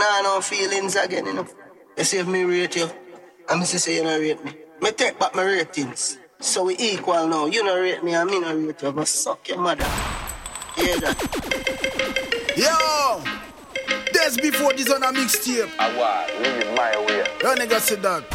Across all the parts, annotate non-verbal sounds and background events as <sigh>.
nah no feelings again, you know. You see if me rate you, I'm say you don't rate me. Me take back my ratings. So we equal now. You don't rate me and me not rate you. But suck your mother. Hear that? <laughs> Yo! That's before this on a mixtape. I was, living my way. That nigga said that.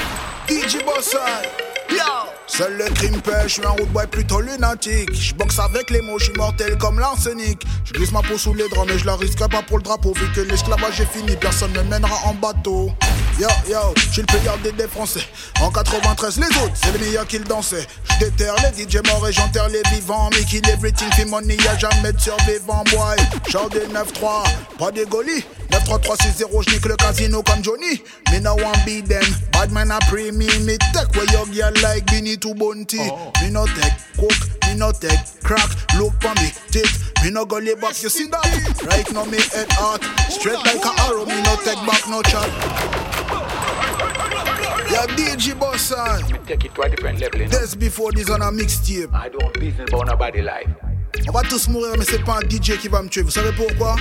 DJ Bossai. Yo! Seul le crime pêche, je suis un road boy plutôt lunatique. Je boxe avec les mots, je suis mortel comme l'arsenic. Je glisse ma peau sous les draps, mais je la risque pas pour le drapeau. Vu que l'esclavage est fini, personne ne mènera en bateau. Yo, yo, je le payeur des, des Français. En 93, les autres, c'est les meilleurs qu'ils dansaient. Je déterre les DJ morts et j'enterre les vivants. Mais kill everything, fait money, y'a jamais de survivant, boy. Genre des 9-3, pas des golis. 9-3-3-6-0, j'nique le casino comme Johnny. Me one be them. A pre where girl like Beanie to Bounty. Oh. Me no take coke, me no take crack. Look for me, tit. Me no go lay back, you see that? Right now me head hot. Straight like a arrow, me no take back no chat. Yeah, DJ Bossan. Me take it to a different level, you know. That's before this on a mixtape. I don't business about nobody life. On va tous mourir, mais c'est pas un DJ qui va me tuer. Vous savez pourquoi?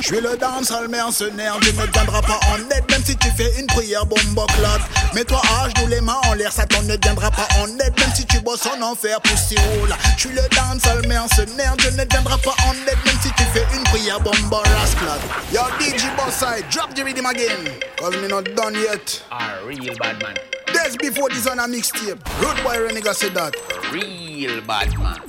Je suis le dancehall mercenaire, Dieu ne viendra pas en aide Même si tu fais une prière, bombe claque Mets-toi à genoux, les mains en l'air, Satan ne viendra pas en aide Même si tu bosses en enfer, pousse roule Je suis le dancehall mercenaire, Dieu ne viendra pas en aide Même si tu fais une prière, bombe rasclade Yo DJ Bossai, drop the rhythm again Cause me not done yet. A real bad man. Days before this on a mixtape Road boy Renega said that Real bad man.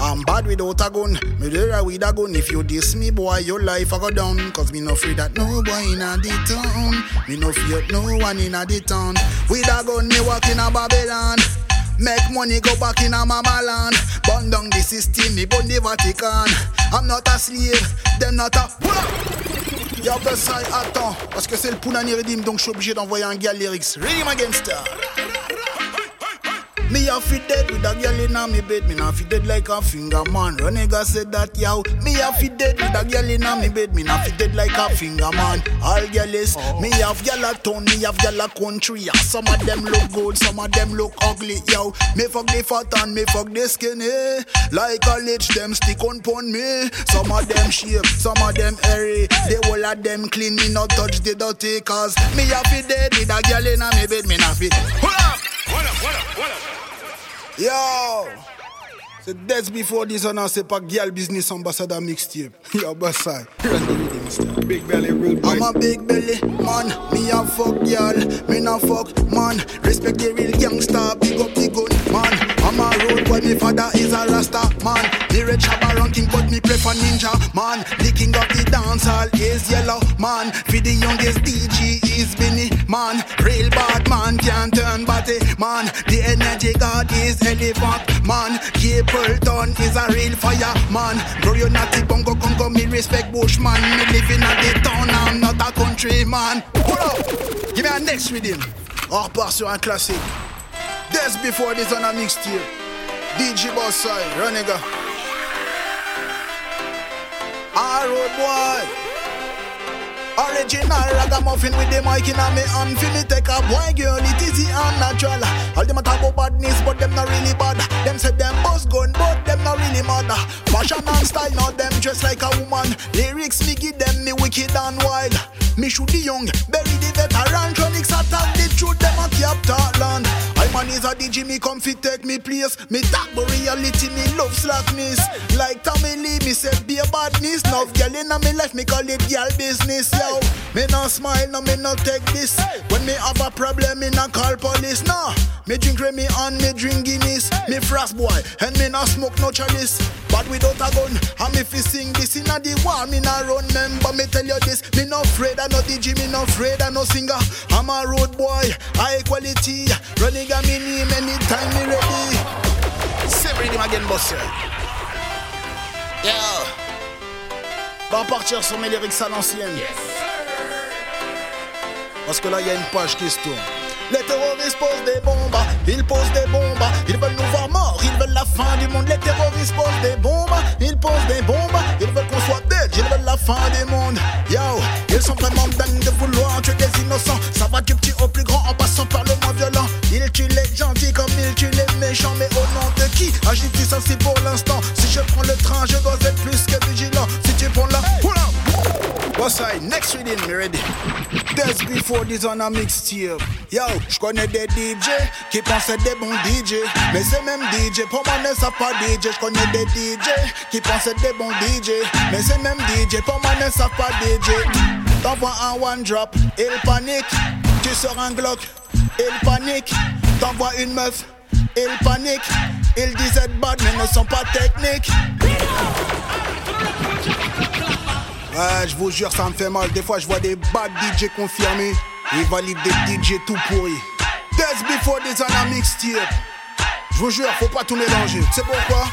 I'm bad without a gun. Me there with a gun. If you diss me, boy, your life I go down. Cause me no free that no boy in a the town. Me no fear no one in a the town. With a gun, me walk in a Babylon. Make money go back in a mama land. Burn down the system, me burn the Vatican. I'm not a slave, them not a. Y'a Versailles, attends, parce que c'est le Punani Redeem, donc je suis obligé d'envoyer un gars lyrics. Redeem against. Me a fi dead with a girl inna me bed. Me not fi dead like a finger man. Renega said that yow. Me a fi dead with a girl inna me bed. Me not fi dead like a finger man. All girls, oh. me have gyal a town, me have gyal a country. Yeah. Some of them look good, some of them look ugly. Yo, me fuck the fat and me fuck the skinny. Like a lich, them stick on pon me. Some of them shape, some of them hairy. They whole of them clean, me not touch the dirty cause me a fi dead with a girl inna me bed. Me not fi. Hold up, hold up, hold up, hold up. Yo! C'est Death Before Dishonor, c'est pas Girl Business Ambassador Mixtape. <laughs> Yo, Bassai. Big belly rude boy. I'm a big belly man, me a fuck girl, me na fuck man. Respect the real gangster, big up the gun man. I'm a road boy, me father is a rasta man. Me red shabba ranking, but me prefer ninja man. The king of the dancehall is yellow man. For the youngest DJ is Benny man. Real bad man can't turn body man. The energy god is elephant man. Capleton is a real fire man. Bro, you not bongo congo, me respect bushman. Me living at the town, I'm not a country man. Hold up, give me a next rhythm. Oh, On repart sur un classique. Death Before This on a mixtape. DJ Bossai, Renega. Ah, road boy. Original ragamuffin with the mic in a me hand Fi me take a boy girl, it easy and natural All them a talk about badness, but them not really bad Them say them boss gun, but them not really mad Fashion and style, now them dress like a woman Lyrics me give them me wicked and wild Me shoot the young, bury man is a DJ, me come fit take me place. Me talk but reality, me love slackness Like Tommy Lee, me say be a badness Love girl in me life, me call it girl business Yo, me no smile, no me no take this. When me have a problem, me no call police Nah, me drink Remy and me drink Guinness. Me frost boy, and me no smoke no chalice. But without a gun, and me fi sing this. Inna the war Me no run, member, me tell you this. Me no afraid, I no DJ, me no afraid, I no singer. I'm a road boy, high quality Running a me name anytime me ready. Say him again, boss. Yeah. Va partir sur mes lyrics à l'ancienne. Parce que là il y a une page qui se tourne. Les terroristes posent des bombes, ils posent des bombes, ils veulent nous voir morts, ils veulent la fin du monde. Les terroristes posent des bombes, ils posent des bombes, ils veulent qu'on soit dead, ils veulent la fin du monde. Yo, ils sont vraiment dingues de vouloir tuer des innocents. Ça va du petit au plus grand en passant par le Ils tuent les gentils comme ils tuent les méchants, mais au nom de qui agit-il ainsi pour l'instant? Si je prends le train, je dois être plus que vigilant. Si tu prends la, oula, Boss I, next reading, me ready. Just before this on a mixtape. Yo, j'connais des DJ qui pensaient des bons DJ. Mais ces mêmes DJ, pour moi ne savent pas DJ. J'connais des DJ qui pensaient des bons DJ. Mais ces mêmes DJ, pour moi ne savent pas DJ. T'envoies un one drop, il panique. Tu sors un Glock, il panique. T'envoies une meuf, il panique. Ils disent être bad mais ne sont pas techniques. Ouais, je vous jure, ça me fait mal. Des fois, je vois des bad DJ confirmés. Ils valident des DJ tout pourris. Death before this on a mixtape. Je vous jure, faut pas tout mélanger. C'est pourquoi?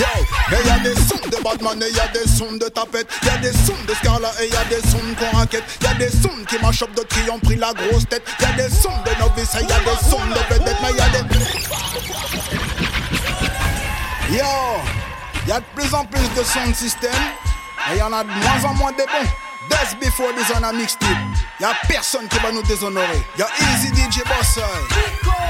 Yo, mais y'a des sons de Batman et y'a des sons de tapette. Y'a des sons de Scarla et y'a des sons qu'on raquette. Y'a des sons qui m'achopent d'autres qui ont pris la grosse tête. Y'a des sons de novices et y'a des sons de vedettes. Mais y'a des. Yo, y'a de plus en plus de sound system. Et y en a de moins en moins des bons. Death before this on a mixtape. Y'a personne qui va nous déshonorer. Y'a Easy DJ Boss.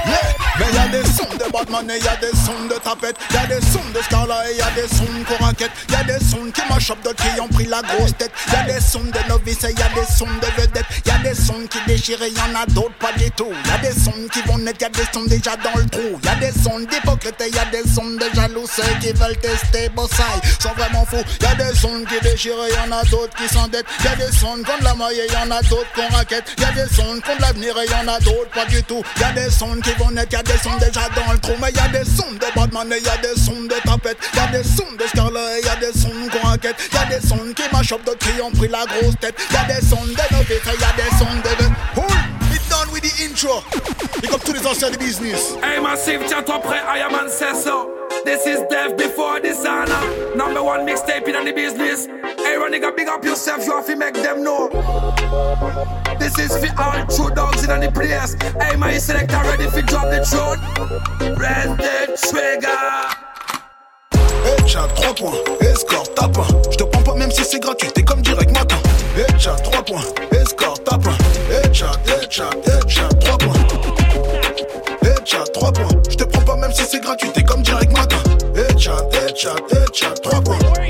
Yeah, mais y'a des sons de Batman et y'a des sons de tapette. Y'a des sons de Scarla et y'a des sons qu'on raquette. Y'a des sons qui m'achopent d'autres qui ont pris la grosse tête. Y'a des sons de novices et y'a des sons de vedettes. Y'a des sons qui déchirent et y'en a d'autres pas du tout. Y'a des sons qui vont naître, y'a des sons déjà dans le trou. Y'a des sons d'hypocrites et y'a des sons de jaloux. Qui veulent tester Bossai sont vraiment fous. Y'a des sons qui déchirent et y'en a d'autres qui s'endettent. Y'a des sons contre la maille et y'en a d'autres qu'on raquette. Y'a des sons contre l'avenir et y'en a d'autres pas du tout. Y'a des sons qui vont naître, y'a des sons déjà dans le trou. Mais y'a des sons de Batman et y'a des sons de tapette. Y'a des sons de Scarlet et y'a des sons qu'on raquette. Y'a des sons qui m'achopent d'autres qui ont pris la grosse tête. Y'a des sons de novices et y'a des sons de. With the intro. Pick up tous les anciens the business. Hey Massive, tiens-toi prêt, I am ancestor. This is death before dishonor. Number one mixtape in the business. Hey, run nigga, big up yourself, you have to make them know. This is for all true dogs in the place. Hey, my selector ready for drop the tune. Press the trigger. Headshot 3 points, escort tape 1 Je te prends pas même si c'est gratuit, t'es comme direct matin. Headshot 3 points, escort tape 1 Headshot, headshot, headshot 3 points. Headshot 3 points, je te prends pas même si c'est gratuit, t'es comme direct matin. Headshot, headshot, headshot 3 points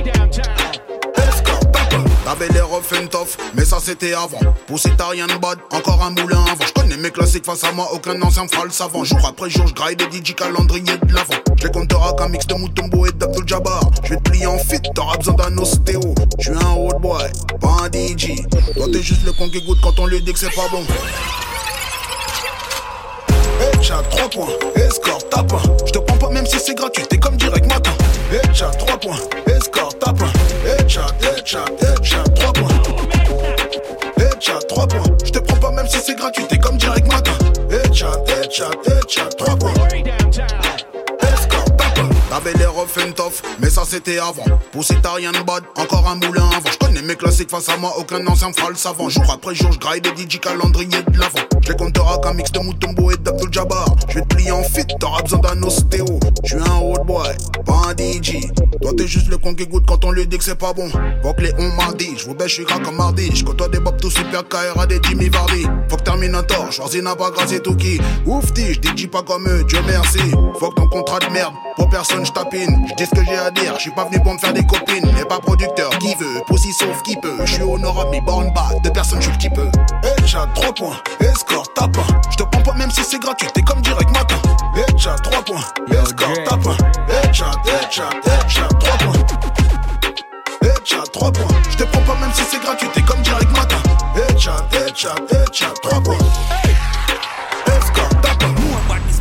tape 1 T'avais l'air rough and tough, mais ça c'était avant. Poussé t'as rien de bad, encore un moulin avant. Je connais mes classiques face à moi, aucun ancien fera le savant. Jour après jour, je graille des DJ calendrier de l'avant. Je les comptera qu'un mix de Mutombo et d'Abdul Jabbar. Je vais te plier en fit, t'auras besoin d'un ostéo. Je suis un road boy, pas un DJ Toi t'es juste le con qui goûte quand on lui dit que c'est pas bon. Headshot 3 points, escort tape 1 Je te prends pas même si c'est gratuit, t'es comme direct matin. Headshot 3 points, escort tape 1 Headshot, headshot, headshot 3 points. Headshot 3 points, je te prends pas même si c'est gratuit, t'es comme direct matin. Headshot, headshot, headshot 3 points. Escort tape 1 T'avais rough and tough, mais ça c'était avant. Poussé t'as rien de bad, encore un moulin avant. Je connais mes classiques face à moi, aucun ancien fera le savant. Jour après jour, je graille des DJ calendrier de l'avant. Je les comptera qu'un mix de Mutombo et d'Abdul Jabbar. Je vais te plier en fit, t'auras besoin d'un ostéo. Je suis un road boy, pas un DJ Toi t'es juste le con qui goûte quand on lui dit que c'est pas bon. Vogue les on mardi, je vous baisse, je suis gras comme mardi. Je côtoie des bobs tout super KRA des Jimmy Vardy. Faut que Terminator, choisis n'a pas grâce et tout qui. Oufti, je DJ pas comme eux, Dieu merci. Faut que ton contrat de merde, pour personne je tapine Je dis ce que j'ai à dire, je suis pas venu pour me faire des copines. Mais pas producteur, qui veut, poussi sauf qui peut. Je suis honorable, mais born bas, de personne je suis le qui peut Headshot 3 points, escort tape 1 Je te prends pas même si c'est gratuit, t'es comme direct matin. Headshot 3 points, escort tape 1 Headshot, headshot, headshot 3 points. Headshot 3 points, je te prends pas même si c'est gratuit, t'es comme direct matin. Headshot, headshot, headshot 3 points. Escort tape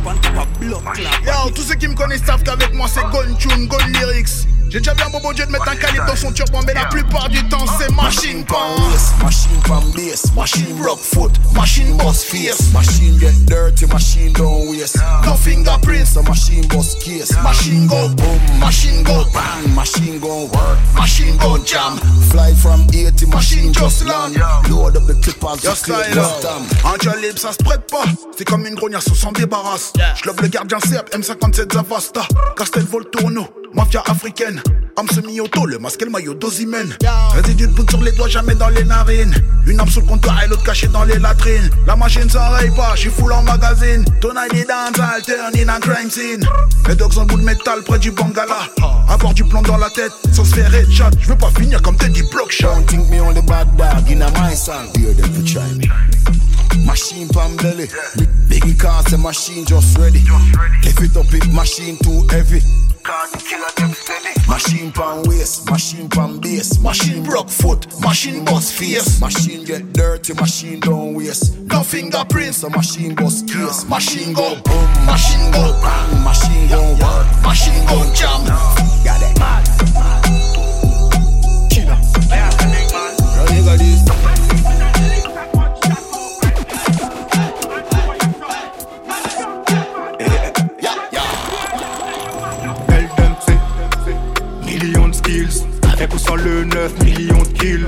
span kap a blok la. Yo, tout se ki m konen staff ka vek mwen se gun tune, gun lyrics. J'ai déjà vu un bobo Dieu de mettre un calibre dans son turban, mais la plupart du temps c'est machine pan. Machine from bass, machine rock foot, machine boss fierce, machine get dirty, machine don't waste. No fingerprints, So machine boss case, machine go boom, machine go bang, machine gon' work. machine go jam. Fly from 80, machine Machine just land. Load up the clippers, just stamp. un libre ça se prête pas. C'est comme une grognasse, on s'en débarrasse. Je le gardien CEP, M57 Zavasta, Castel Volturno, mafia africaine. Âme semi-auto, le masque et le maillot d'Ozimène. Résidu de poudre sur les doigts, jamais dans les narines. Une arme sous le comptoir et l'autre cachée dans les latrines. La machine s'enraye pas, j'suis full en magazine. Tonight dans un turn in a crime scene. Les dogs en bout de métal près du Bangala. Avoir du plomb dans la tête, sans se faire headshot. J'veux pas finir comme Teddy Blockshot. Don't think me only bad song, hear them for try me. Machine pan belly, big biggie can't say machine just ready. Lift it up if machine too heavy. Machine pan waist, machine pan base, machine broke foot, machine bust face. Machine get dirty, machine don't waste. No fingerprints, so machine bust case. Machine go boom, machine go bang, machine go work, machine go jam. Got it. Killer. You got this. Avec ou sans le 9 millions de kills.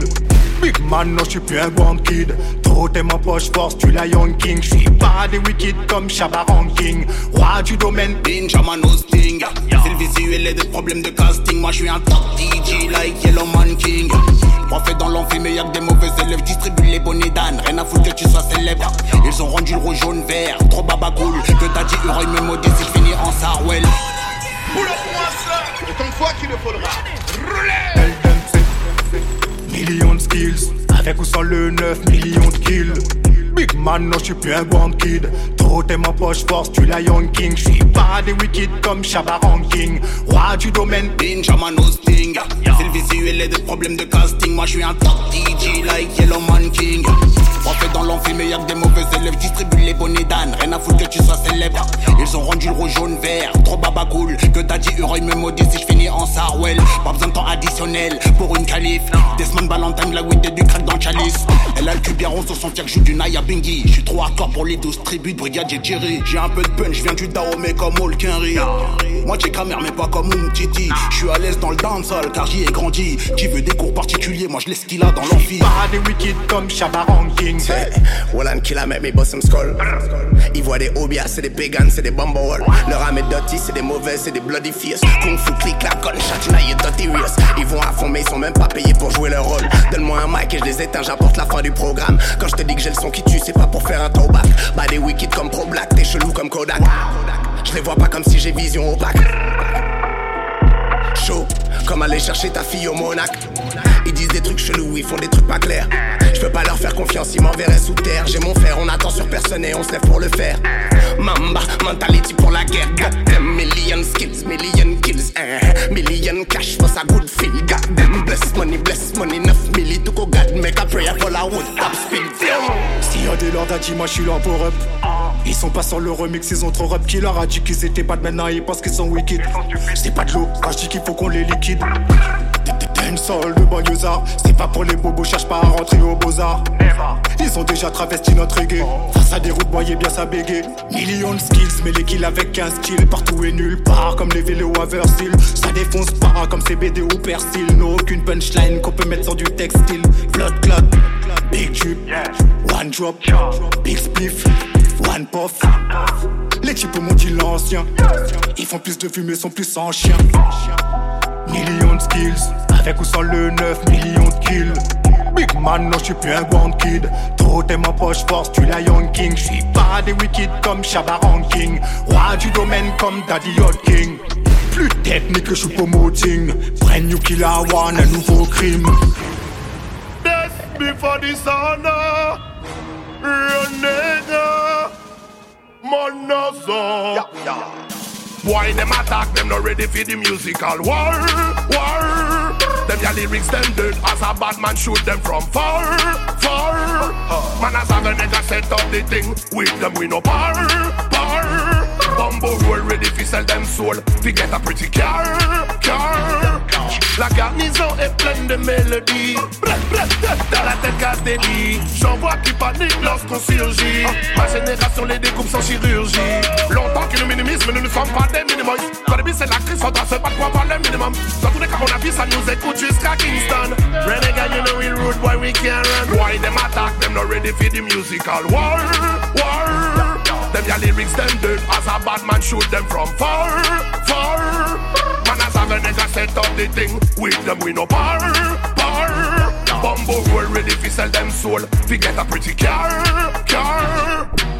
Big man, non, je suis plus un grand kid. Trop t'es ma poche force, tu la young king. J'suis pas des wicked comme Shabba Ranking. Roi du domaine Ninja man hosting C'est le visuel et des problèmes de casting. Moi je suis un top DJ like Yellow Man King. Prophète dans l'amphi mais y'a que des mauvais élèves. Distribue les bonnets d'âne. Rien à foutre que tu sois célèbre. Ils ont rendu le rouge jaune vert. Trop baba cool. Que t'as dit Uri me maudit si je finis en Sarwell. Elle donne millions de skills. Avec ou sans le 9 millions de kills Big man, non, je suis plus un grand kid. Trop t'es ma poche force, tu la young king. J'suis pas des wicked comme Shabba Ranking Roi du domaine Ninja man hosting C'est le visuel et des problèmes de casting. Moi je suis un top DJ like Yellow Man King Prophète dans mais y'a que des mauvais élèves. Distribue les bonnets d'âne. Rien à foutre que tu sois célèbre. Ils ont rendu le rouge jaune vert. Trop baba cool. Que t'as dit Uri me maudit si je finis en Sarwell. Pas besoin de temps additionnel pour une qualif Desmond Valentine la weed et du crack dans le chalice Elle a le cul bien rond sur son tir joue du Naya Bingy Je suis trop hardcore pour les 12 tribus de brigade j'ai Jerry J'ai un peu de punch, je viens du Dahomey comme Hulk Henry Moi j'ai camère mais pas comme Umtiti Je suis à l'aise dans le dancehall car j'y ai grandi Qui veut des cours particuliers, moi je laisse qu'il a dans l'amphi Pas des wicked comme Shabba Ranking Wallan kill a make me bust some skull. Ils voient des obias, c'est des pagans, c'est des bumblewall. Leur âme est dirty, c'est des mauvais, c'est des bloody fierce. Kung fu click la gunshot, you dirty race. Ils vont à fond, mais ils sont même pas payés pour jouer leur rôle. Donne-moi un mic et je les éteins, j'apporte la fin du programme. Quand je te dis que j'ai le son qui tue, c'est pas pour faire un throwback. Bah des wicked comme Pro Black, t'es chelou comme Kodak. Je les vois pas comme si j'ai vision opaque. Chaud, comme aller chercher ta fille au Monac. Ils disent des trucs chelous, ils font des trucs pas clairs. Je peux pas leur faire confiance, ils m'enverraient sous terre. J'ai mon frère, on attend sur personne et on se lève pour le faire. Mamba, mentality pour la guerre. Goddamn, million skills, million kills. eh. Million cash for sa good feel. Goddamn, bless money, bless money. 9 milli, tout go God, make a prayer for la wood top speed. Si y'a des lords a dit moi je suis là pour up Ils sont pas sur le remix, ils ont trop rap Qui leur a dit qu'ils étaient pas de maintenant ils pensent qu'ils sont wicked C'est pas de l'eau, quand je dis qu'il faut qu'on les liquide une sol de banlieusard C'est pas pour les bobos, cherche pas à rentrer au beaux-arts. Ils ont déjà travesti notre reggae Face à des routes, voyez bien ça bégaye. Millions de skills, mais les kills avec un style. Partout et nulle part, comme les vélos à style Ça défonce pas comme CBD ou Persil. Non, aucune punchline qu'on peut mettre sur du textile. Blood clot, big tube One drop, big spliff, one puff. Les types m'ont dit l'ancien. Ils font plus de fumée, sont plus sans chien. Millions de skills, avec ou sans le 9 millions de kills. Big man, non, je suis plus un grand kid. Trop t'es ma poche force, tu la young king. Je suis pas des wicked comme Shabba Ranking. Roi du domaine comme Daddy Hot King. Plus technique que je suis promoting. Brand new killer one, un nouveau crime. Death before dishonor. Real nigga. Monozo. Why them attack them not ready for the musical war? War. Them your lyrics them dead as a bad man shoot them from far, far. Man as a nigga set up the thing with them we no par, par. Bumbo roll ready fi sell them soul fi get a pretty car, car. La garnison est pleine de mélodies. Dans la tête lits. J'en vois qui paniquent lorsqu'on surgit. Ma génération les découpe sans chirurgie. Longtemps qu'ils nous minimisent mais nous ne sommes pas des le but c'est la crise, faudra se battre pour avoir le minimum. Dans tous les cas mon avis ça nous écoute jusqu'à Kingston. Renegade you know we rude boy we can't run. Why them attack them not ready for the musical war, war Them your lyrics them dead. As a bad man shoot them from far, far. Man as a nigga set up the thing With them we no par, par. Bumbo roll ready fi sell them soul. Fi get a pretty car, car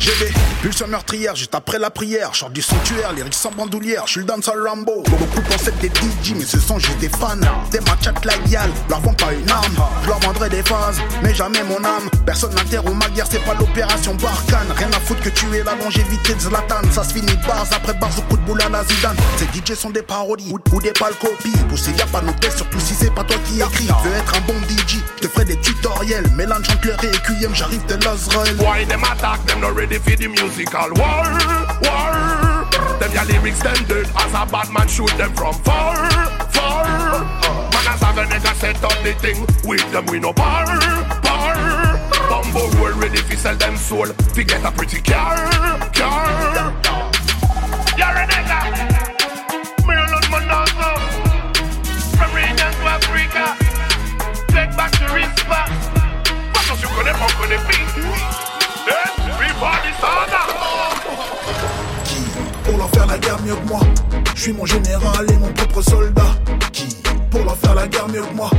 GB, pulsion meurtrière, juste après la prière. Chante du sanctuaire, lyrics sans bandoulière. J'suis le dancehall Rambo. Beaucoup pensaient des DJ, mais ce sont juste des fans. Des chat like Yal, leur vend pas une arme. Je leur vendrai des phases, mais jamais mon âme. Personne n'interrompt ma guerre, c'est pas l'opération Barkhane. Rien à foutre que tu es la longévité de Zlatan. Ça se finit bars après bars au coup de boule à la Zidane. Ces DJ sont des parodies ou, des pâles copies. Pousser y'a pas nos tests, surtout si c'est pas toi qui écris. Veux être un bon DJ, je te ferai des tutoriels. Mélange chanteur et QM, j'arrive de l'Azrael. Why them attack them not ready for the musical war? War. Them your lyrics them dead as a bad man shoot them from far, far. Man as a nigga set up the thing with them we no bar, bar. Bumbo roll ready fi sell them soul fi get a pretty car, car. You're a nigga. Me alone man also. From region to Africa. Take back the respect. Parce que tu connais pas, connais plus. Qui Pour leur faire la guerre mieux que moi? Je suis mon général et mon propre soldat. Qui Pour leur faire la guerre mieux que moi?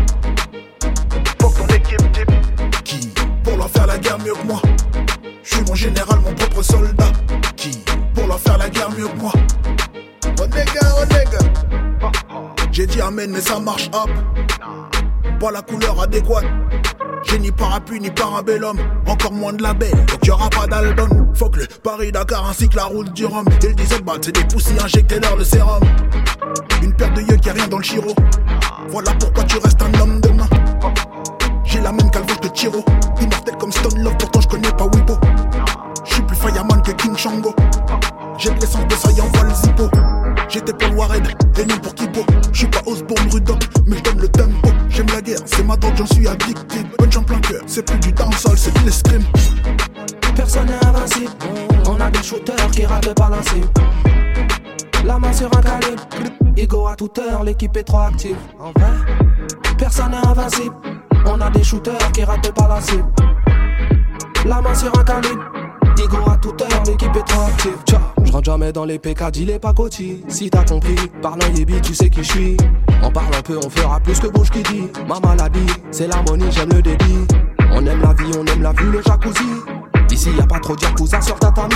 Équipe. Qui Pour leur faire la guerre mieux que moi? Je suis mon général, mon propre soldat. Qui Pour leur faire la guerre mieux que moi? Oh nigga, oh. J'ai dit amen, mais ça marche hop. Pas la couleur adéquate. J'ai ni parapluie ni parabellum, encore moins de label, donc y'aura pas d'album. Que le Paris-Dakar ainsi que la route du Rhum. Et le diesel bat, c'est des poussies injectées leur le sérum. Une paire de yeux qui a rien dans le chiro. Voilà pourquoi tu restes un homme de main. J'ai la même calvo de Tiro. Immortel comme Stone Love, pourtant je connais pas Weibo. J'suis plus fireman que King Shango. J'ai de l'essence de ça y envoie le zippo. J'étais pour le ma drogue, j'en suis addicté. Punch en plein cœur, c'est plus du dancehall, c'est de l'escrime. Personne n'est invincible. On a des shooters qui ratent pas la cible. La main sur un calibre. Ego à toute heure, l'équipe est trop active. En vrai, personne n'est invincible. On a des shooters qui ratent pas la cible. La main sur un calibre. Ego à toute heure, l'équipe est active. Je rentre jamais dans les PK, dis les pas cotis. Si t'as compris, parlant Yébi, tu sais qui je suis. On parle un peu, on fera plus que bouche qui dit. Ma maladie, c'est l'harmonie, j'aime le débit. On aime la vie, on aime la vue, le jacuzzi. Ici y a pas trop de yakuza sur tatami.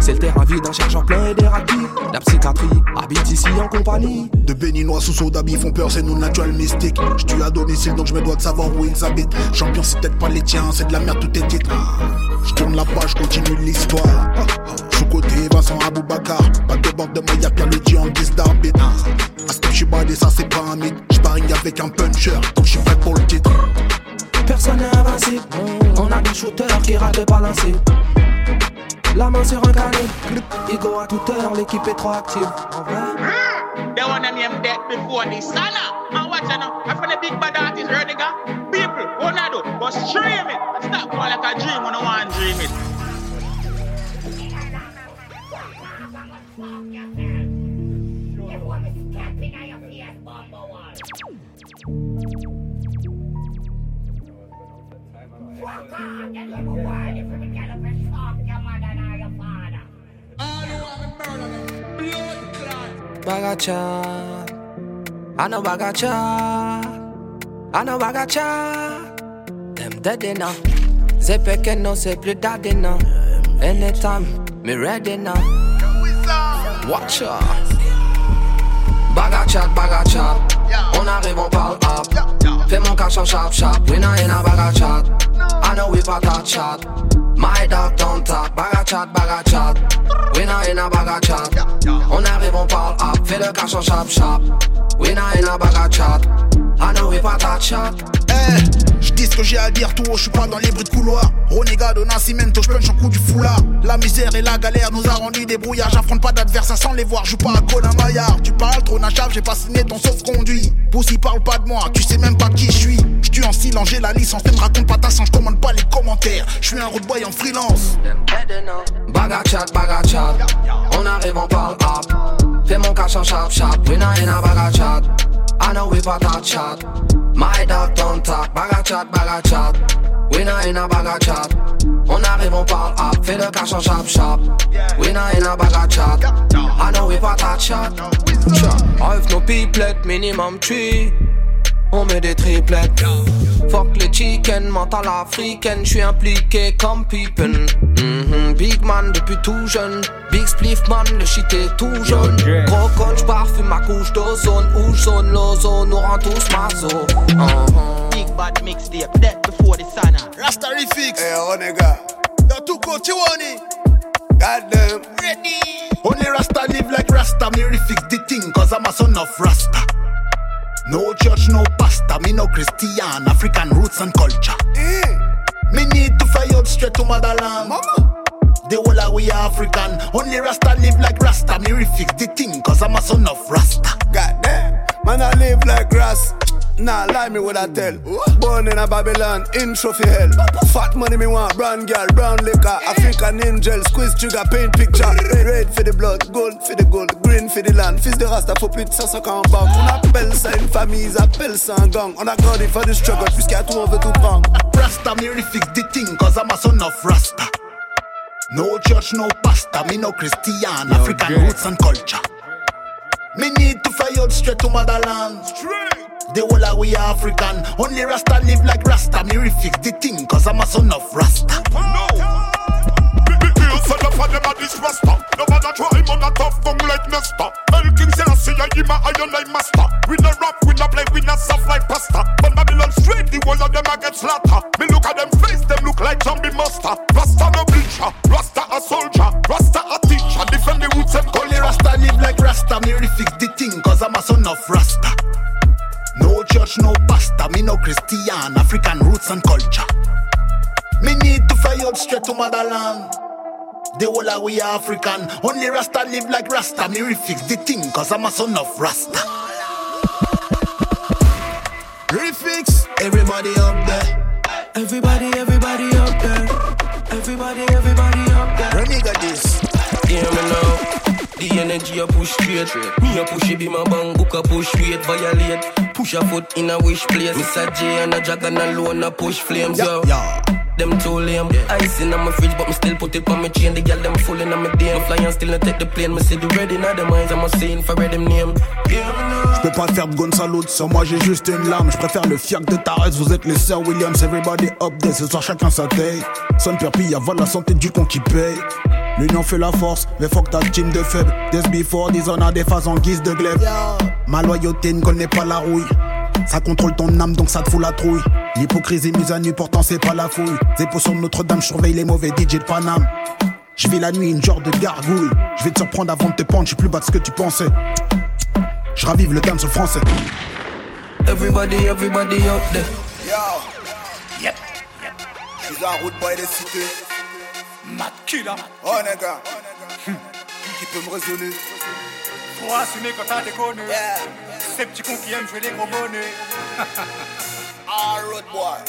C'est le terrain vide, un chargeur plein et des raquis. La psychiatrie habite ici en compagnie. De béninois sous soda font peur, c'est nous natural mystique. J'tue à domicile donc je me dois de savoir où ils habitent. Champion, c'est peut-être pas les tiens, c'est de la merde, tout est titre. J'tourne la page, continue l'histoire. Sous-côté, Vincent Aboubakar. Pas de bord de moi, y'a qu'à le dire en guise d'arbitre. À ce que j'suis badé, ça c'est pas un mythe. J'paring avec un puncher, donc j'suis prêt pour le titre. Personne n'est invincible. On a des shooters qui ratent pas la cible. La main sur un calibre. Ego à toute heure, l'équipe est trop active. En vrai. They want them name dead before this. Sana, and watch it now. I'm from the big bad artist, nigga? People, what I do? Go stream it. Stop going like a dream when I want to dream it. Bagachat. I know Bagachat. I know Bagachat. Them dead enough. C'est pequeño, no, c'est plus daddy now. Anytime, me ready now. Watch out. Bagachat, bagachat. On arrive, on parle up. Fais mon cash en sharp sharp. We not in a bagachat. I know we part that chat. My dog don't talk. Bagachat, bagachat. We not in a bagachat. On arrive, on parle up. Fais le cash en sharp sharp. We not in a bagachat. I know that chat. Eh, je dis ce que j'ai à dire tout haut, je suis pas dans les bruits de couloir. Renégat de Nascimento, je punch en coup du foulard. La misère et la galère nous a rendu des brouillards. J'affronte pas d'adversaire sans les voir, joue pas à Colin Maillard. Tu parles trop nachave, j'ai pas signé ton sauf conduit. Pussy parle pas de moi, tu sais même pas qui je suis. Je tue en silence, j'ai la licence, ne me raconte pas ta sang, je commande pas les commentaires. Je suis un road boy en freelance. Bagachat, bagachat. On arrive, on parle Fais mon cash en sharp sharp. We not in a bagachat. I know we part that chat. My dog don't talk. Bagachat, bagachat. We not in a bagachat. On arrive, on parle up. Fais le cash en sharp sharp. We not in a bagachat. I know we part that chat. Chat. I've no people, minimum three. On met des triplettes. Fuck les chicken, mental africaine, j'suis impliqué comme Pippen. Mhm, Big man depuis tout jeune, Big spliff man, le shit est tout jaune. Gros coach, parfume ma couche d'ozone, où j'zone l'ozone, nous rend tous maso. Uh-huh. Big bad mixtape, dead before the sun. Rasta Refix. Hey, oh nigga. Yo, too cool, Chiwani. Goddamn. Ready. Only Rasta live like Rasta. Me refix the thing, cause I'm a son of Rasta. No church, no pastor. Me no Christian. African roots and culture. Eh. Me need to fly out straight to motherland. Mama. The whole of we African. Only Rasta live like Rasta. Me refix the thing, cause I'm a son of Rasta. Goddamn. Man, I live like grass. Nah, lie me what I tell. Born in a Babylon, in trophy hell. Fat money me want, brown girl, brown liquor. African angel, squeeze trigger, paint picture. Red, red for the blood, gold for the gold, green for the land. Fils de rasta, faut plus de ça, ça qu'en. On appelle ça une famille, ils appellent ça un gang. On a grandi for the struggle, puisqu'à tout on veut tout prendre. Rasta, me refix the thing, cause I'm a son of Rasta. No church, no pastor, me no Christian, African roots and culture. Me need to fly out straight to motherland. The whole of we are African. Only Rasta live like Rasta. Me refix the thing, cause I'm a son of Rasta. No. Son of a them a this rasta No try man a tough gun like Nesta El King Selassie I him a iron like master We no rap, we no play, we no soft like pasta But Babylon straight, the whole of them a get slaughter Me look at them face, them look like zombie master Rasta no bleacher, Rasta a soldier Rasta a teacher, defend the roots and Only Rasta live like Rasta. Me refix the thing, cause I'm a son of Rasta. No church, no pastor. Me no Christian, African roots and culture. Me need to fly out straight to motherland. The whole of we African. Only Rasta live like Rasta. Me refix the thing, cause I'm a son of Rasta. Refix. Everybody up there. Everybody, everybody up there. Everybody, everybody up there. Renega this. Hear me now. The energy a push straight. Me a push it be my bang book a push weight violate. Push a foot in a wish place. Miss a J and a dragon alone a push flames yo. Them too lame. Ice in my fridge, but me still put it on my chain. The girl them full in my DM. Fly and still not take the plane. Me see the red in them eyes. I'm a saying for red them name. Yeah. Je peux pas faire de Gonzalo sur moi j'ai juste une lame Je préfère le fiac de Tarès Vous êtes les sœurs Williams Everybody up there Ce soir chacun sa taille Son père pille avant la santé du con qui paye L'union fait la force Mais fuck ta team de faibles Des before Des on a des phases en guise de glaive. Ma loyauté ne connaît pas la rouille. Ça contrôle ton âme donc ça te fout la trouille. L'hypocrisie mise à nu pourtant c'est pas la fouille. Zépo sur Notre-Dame je surveille les mauvais DJ de Paname. Je vis la nuit une genre de gargouille. Je vais te surprendre avant de te pendre Je suis plus bas de ce que tu pensais. Je ravive le dance français. Everybody, everybody up there. Yo. Yep. Je suis un route boy des cités. Mad Killer. Oh, nigga. Hum. Qui peut me raisonner? Pour assumer quand t'as déconné. Yeah. Ces petits cons qui aiment jouer les gros bonnets. <laughs> Ah, road boy.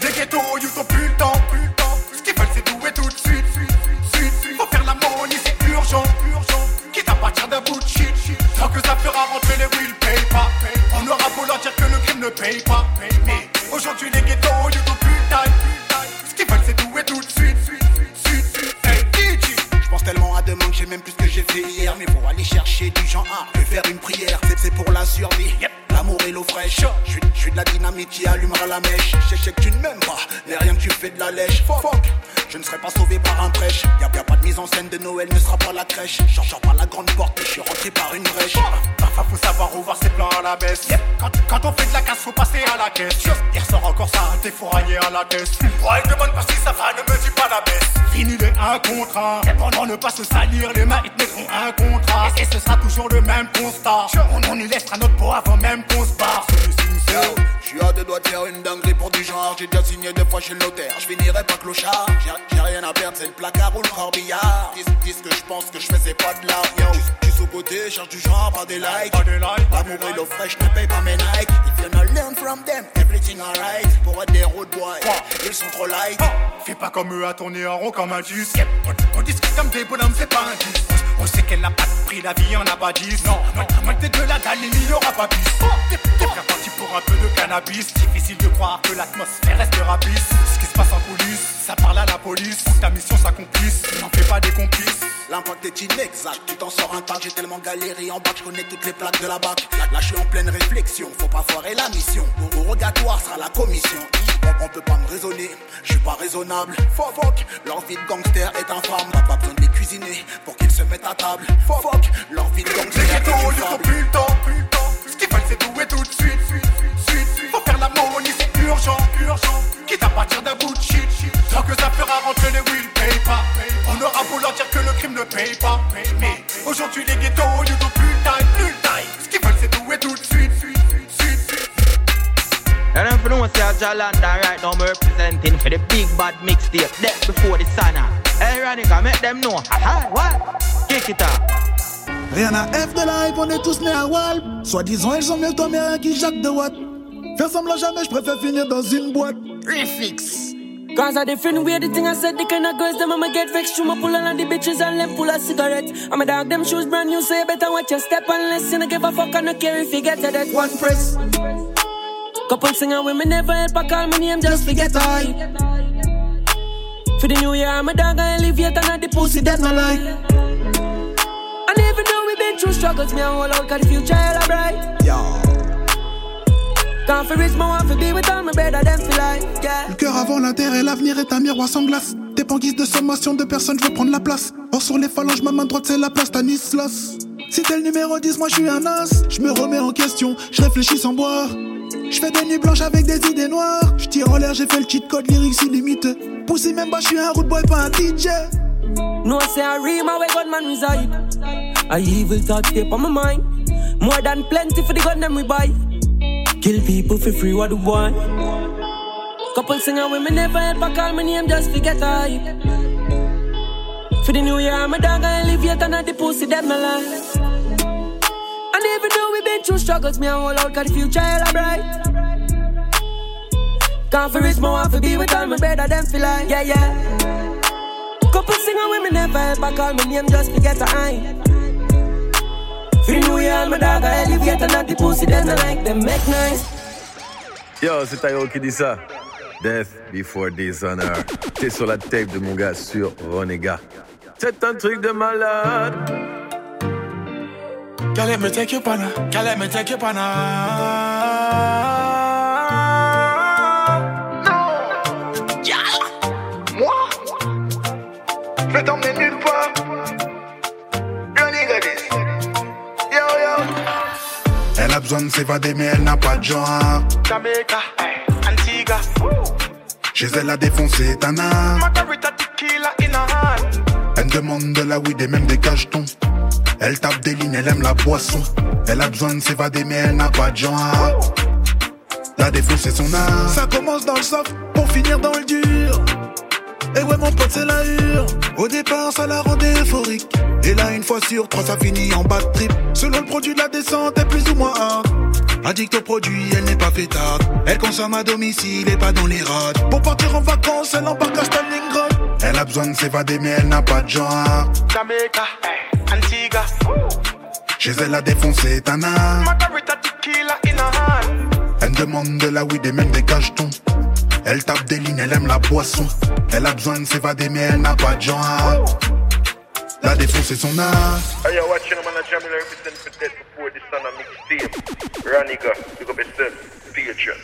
Les ghettos, ils ont plus le temps. plus le temps. Ce qu'ils veulent, c'est tout et tout de suite. Suite, suite. Faut faire la money, c'est urgent. urgent. Quitte à partir d'un bout de shit. Tant que ça fera rentrer les will paye pas. On aura beau leur dire que le crime ne paye pas. Mais aujourd'hui, les ghettos, ils ont plus le time. C'est tout et tout de suite. Suite, suite. Hey, DJ. Je pense tellement à demain que j'ai même plus que j'ai fait hier. Mais pour aller chercher du genre A, je vais faire une prière. C'est- pour la survie. L'amour et l'eau fraîche. Je suis- de la dynamite qui allumera la mèche. Je sais que tu ne m'aimes pas, mais rien que tu fais de la lèche. Fuck. Je ne serai pas sauvé par un prêche. Y'a y a pas de mise en scène de Noël, ne sera pas la crèche. Sors par la grande porte, je suis rentré par une brèche. Parfois faut savoir revoir ses plans à la baisse. Quand, quand on fait de la casse, faut passer à la caisse. Hier soir encore ça, t'es fourraillé à la caisse. Ouais, demande pas si ça va, ne me dis pas la baisse. Fini les un contrat. Pendant ne pas se salir, les mains ils te mettront un contrat. Et, et ce sera toujours le même constat. On, on y laissera notre peau avant même qu'on se barre. Je suis à deux doigts de faire une dinguerie pour du genre. J'ai déjà signé deux fois chez le notaire. Je finirai pas clochard. J'ai- rien à perdre, c'est le placard ou le corbillard. Dis, dis ce que je pense que je fais, c'est pas de l'art. Yo, tu sous-côté, cherche du genre, pas des likes. Pas des likes, pas l'eau likes. fraîche ne paye pas mes Nike. If you not learn from them, everything alright. Pour être des road boys, ils sont trop light. Fais pas comme eux à tourner en rond comme un disque. On, discute comme des bonhommes, c'est pas un disque. On sait qu'elle n'a pas de prix, la vie en a pas 10. Non, non, t'es de la dalle, il n'y aura pas plus. T'es t'es bien parti pour un peu de cannabis. Difficile de croire que l'atmosphère restera pisse. Ce qui se passe en coulisses, ça parle à la police. Ta mission s'accomplisse, n'en fais pas des complices. L'impact est inexact, tu t'en sors intact, j'ai tellement galéré en bac, je connais toutes les plaques de la bac. Là, là, je suis en pleine réflexion, faut pas foirer la mission. Au rogatoire sera la commission. Hip-hop, on peut pas me raisonner, je suis pas raisonnable. Fuck, fuck, leur vie de gangster est infâme. T'as pas besoin de les cuisiner pour qu'ils se mettent à table. Fuck, fuck, leur vie de gangster Les est infâme. ont plus le temps, plus le temps. Ce qu'ils veulent, c'est tout et tout de suite, suite, suite, suite. Faut faire la c'est urgent, urgent. Quitte à partir d'un bout de shit. Tant que ça fera rentrer les will pay pas. On aura beau leur dire que le crime ne paye pas. Mais aujourd'hui, les ghettos, ils ont plus le time, plus le time. Ce qu'ils veulent, c'est tout et tout de suite. And I'm say a Jalanda right now me representing for the big bad mixtape Death before the sun Hey Ronica, make them know Hi, what? Kick it up Rien à F de la hype, on est tous nés à Wall. Soi-disant, ils sont mieux mais rien qui Jacques de Watt. Faire semblant jamais, je préfère finir dans une boîte. Refix. Cause a different weird the thing I said, the kind of girls, them I'ma get vexed. Through my pull on the bitches and them pull a cigarette. I'm a dog, them shoes brand new, so you better watch your step unless you don't give a fuck, I don't care if you get to that one press. Couple singer women never help, I call my name, just forget I. For the new year, I'm a dog, I live yet, and the pussy, that's no lie. And even though we been through struggles, me I hold out, cause the future hella bright. Yeah. Can't for rich, my want to be with all my better than feel like, yeah. Le cœur avant la terre et l'avenir est un miroir sans glace. T'es pas en guise de sommation de personne, je veux prendre la place. Or sur les phalanges, ma main droite c'est la place Stanislas. Si t'es le numéro 10, moi je suis un as. Je me remets en question, je réfléchis sans boire. Je fais des nuits blanches avec des idées noires. Je tire en l'air, j'ai fait le cheat code lyrics illimité. Poussé même bas, je suis un road boy, pas un DJ. No say I read my way gunman reside. A evil thought step on my mind. More than plenty for the gun them we buy. Kill people for free, what do boy? Couple singer women never I call my name just forget I. For the new year, I'm a dog, I live yet, and not the pussy, dead my life. And even though we been through struggles, me I hold out, cause the future hella bright. Can't for rich, more want to be with all my better than feel like, yeah, yeah. Couple singer women never I call my name just forget I. For the new year, my dog, I elevate, and not the pussy, then I like them, make nice. Yo, c'est Tayo qui dit ça. Death before dishonor. T'es sur la tape de mon gars sur Renega. C'est un truc de malade. Girl, let me take you on a, girl, let me take you on Moi Je vais t'emmener Elle a besoin de s'évader, mais elle n'a pas de genre. Jamaica, Antigua, Chez elle, a défoncé Tana. Margarita tequila in a hand. Elle demande de la weed et même des cachetons. Elle tape des lignes, elle aime la boisson. Elle a besoin de s'évader, mais elle n'a pas de genre. La défense, c'est son art. Ça commence dans le soft pour finir dans le dur. Et ouais, mon pote, c'est la hure. Au départ, ça la rendait euphorique. Et là, une fois sur trois, ça finit en bad trip. Selon le produit de la descente, est plus ou moins hard. Addict au produit, elle n'est pas fêtarde. Elle consomme à domicile et pas dans les rades. Pour partir en vacances, elle embarque à Stalingrad. Elle a besoin de s'évader, mais elle n'a pas de genre. Jamaica, Antigua, Chez elle, a défoncé Tana. Margarita tequila in a hand. Elle demande de la weed et même des cachetons. Elle tape des lignes, elle aime la boisson. Elle a besoin de s'évader, mais elle n'a pas de genre. La défense, c'est son art. Hey, yo, watching man, a Jamila represent for Death before the sun and mixtape. Raniga, pick up yourself, Patriot.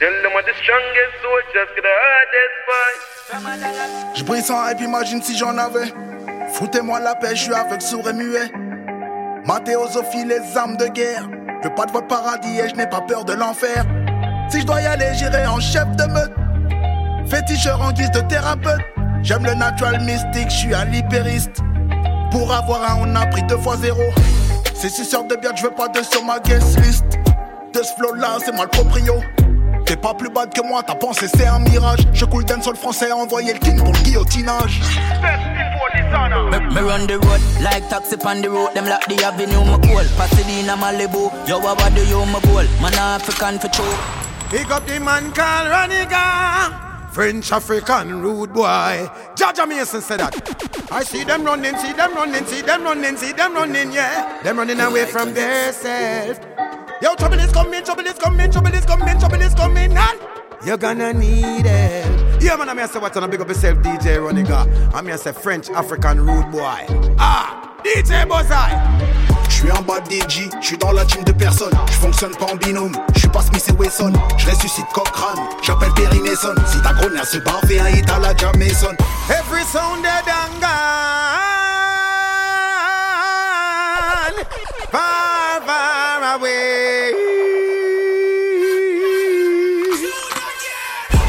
Tell them what the strongest soldiers get the hardest fight. Je brille sans hype, imagine si j'en avais. Foutez-moi la paix, je suis avec sourd et muet. Ma théosophie, les armes de guerre. Je veux pas de votre paradis et je n'ai pas peur de l'enfer. Si je dois y aller, j'irai en chef de meute. Féticheur en guise de thérapeute. J'aime le natural mystique, je suis un libériste. Pour avoir un, on a pris deux fois zéro. C'est six sortes de bière, je veux pas de sur ma guest list. De ce flow là, c'est moi le proprio. T'es pas plus bad que moi, t'as pensé c'est un mirage. Je coule d'un sol français, envoyer le king pour le guillotinage. Me, run the road like taxi on the road. Them like the avenue, my cool. Pasadena, Malibu. Yo, what do you, my goal? Man, African for. Pick up the man called Raniga. French African rude boy. Jaja Mason said that. I see them running, see them running, see them running, see them running, yeah. Them running away from their self. Yo, trouble is coming, trouble is coming, trouble is coming, trouble is coming, and you're gonna need it. Yeah, man, I'm here to say what's on a big up yourself, DJ Roniga. I'm here to say French African rude boy. Ah, DJ Bozai. Je suis un bad DJ, je suis dans la team de personne. Je fonctionne pas en binôme, je suis pas Smith et Wesson. Je ressuscite Cochrane, j'appelle Perry Mason. Si ta grogne se barre, fais un hit à la. Every sound dead and gone. Far, far away.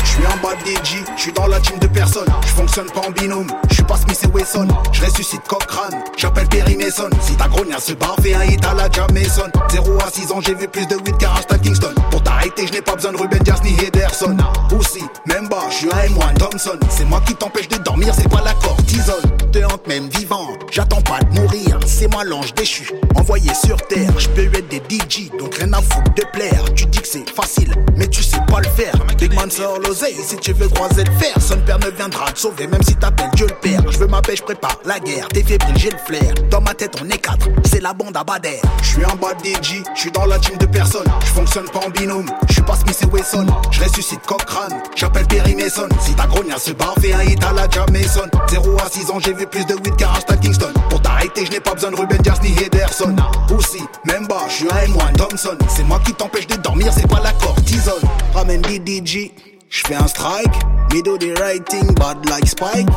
Je suis un bad DJ, je suis dans la team de personne. Je fonctionne pas en binôme, je suis pas Smith et Wesson. Je ressuscite Cochrane, j'appelle Perry Mason. Si ta grogne se barre, un hit à la Jam Mason. 0 à 6 ans, j'ai vu plus de 8 car hashtag Kingston. Pour t'arrêter, je n'ai pas besoin de Ruben Dias ni Ederson. Aussi, même bas, je suis un M1 Thompson. C'est moi qui t'empêche de dormir, c'est pas la cortisone. Te hante même vivant, j'attends pas de mourir. C'est moi l'ange déchu, envoyé sur terre. Je peux être des DJ, donc rien à foutre de plaire. Tu dis que c'est facile, mais tu sais pas le faire. Big man sort l'oseille, si tu veux croiser fer. Son père ne viendra te sauver, même si t'appelles Dieu le père. Je veux ma paix, je prépare la guerre. T'es fébrile, j'ai le flair. Dans ma tête, on est quatre, c'est la bande à Bader. Je suis un bad DJ, je suis dans la team de personne. Je fonctionne pas en binôme, je suis pas Smith et Wesson. Je ressuscite Cochrane, j'appelle Perry Mason. Si ta grogne se barre, fais un hit à la Jam Mason. 0 à 6 ans, j'ai vu plus de 8 car hashtag Kingston. Pour t'arrêter, je pas besoin de Ruben Dias ni Ederson. Aussi, même bas, je suis un M1 Thompson. C'est moi qui t'empêche de dormir, c'est pas la cortisone. Ramène des DJ, je fais un strike. Middle des writing, bad like Spike.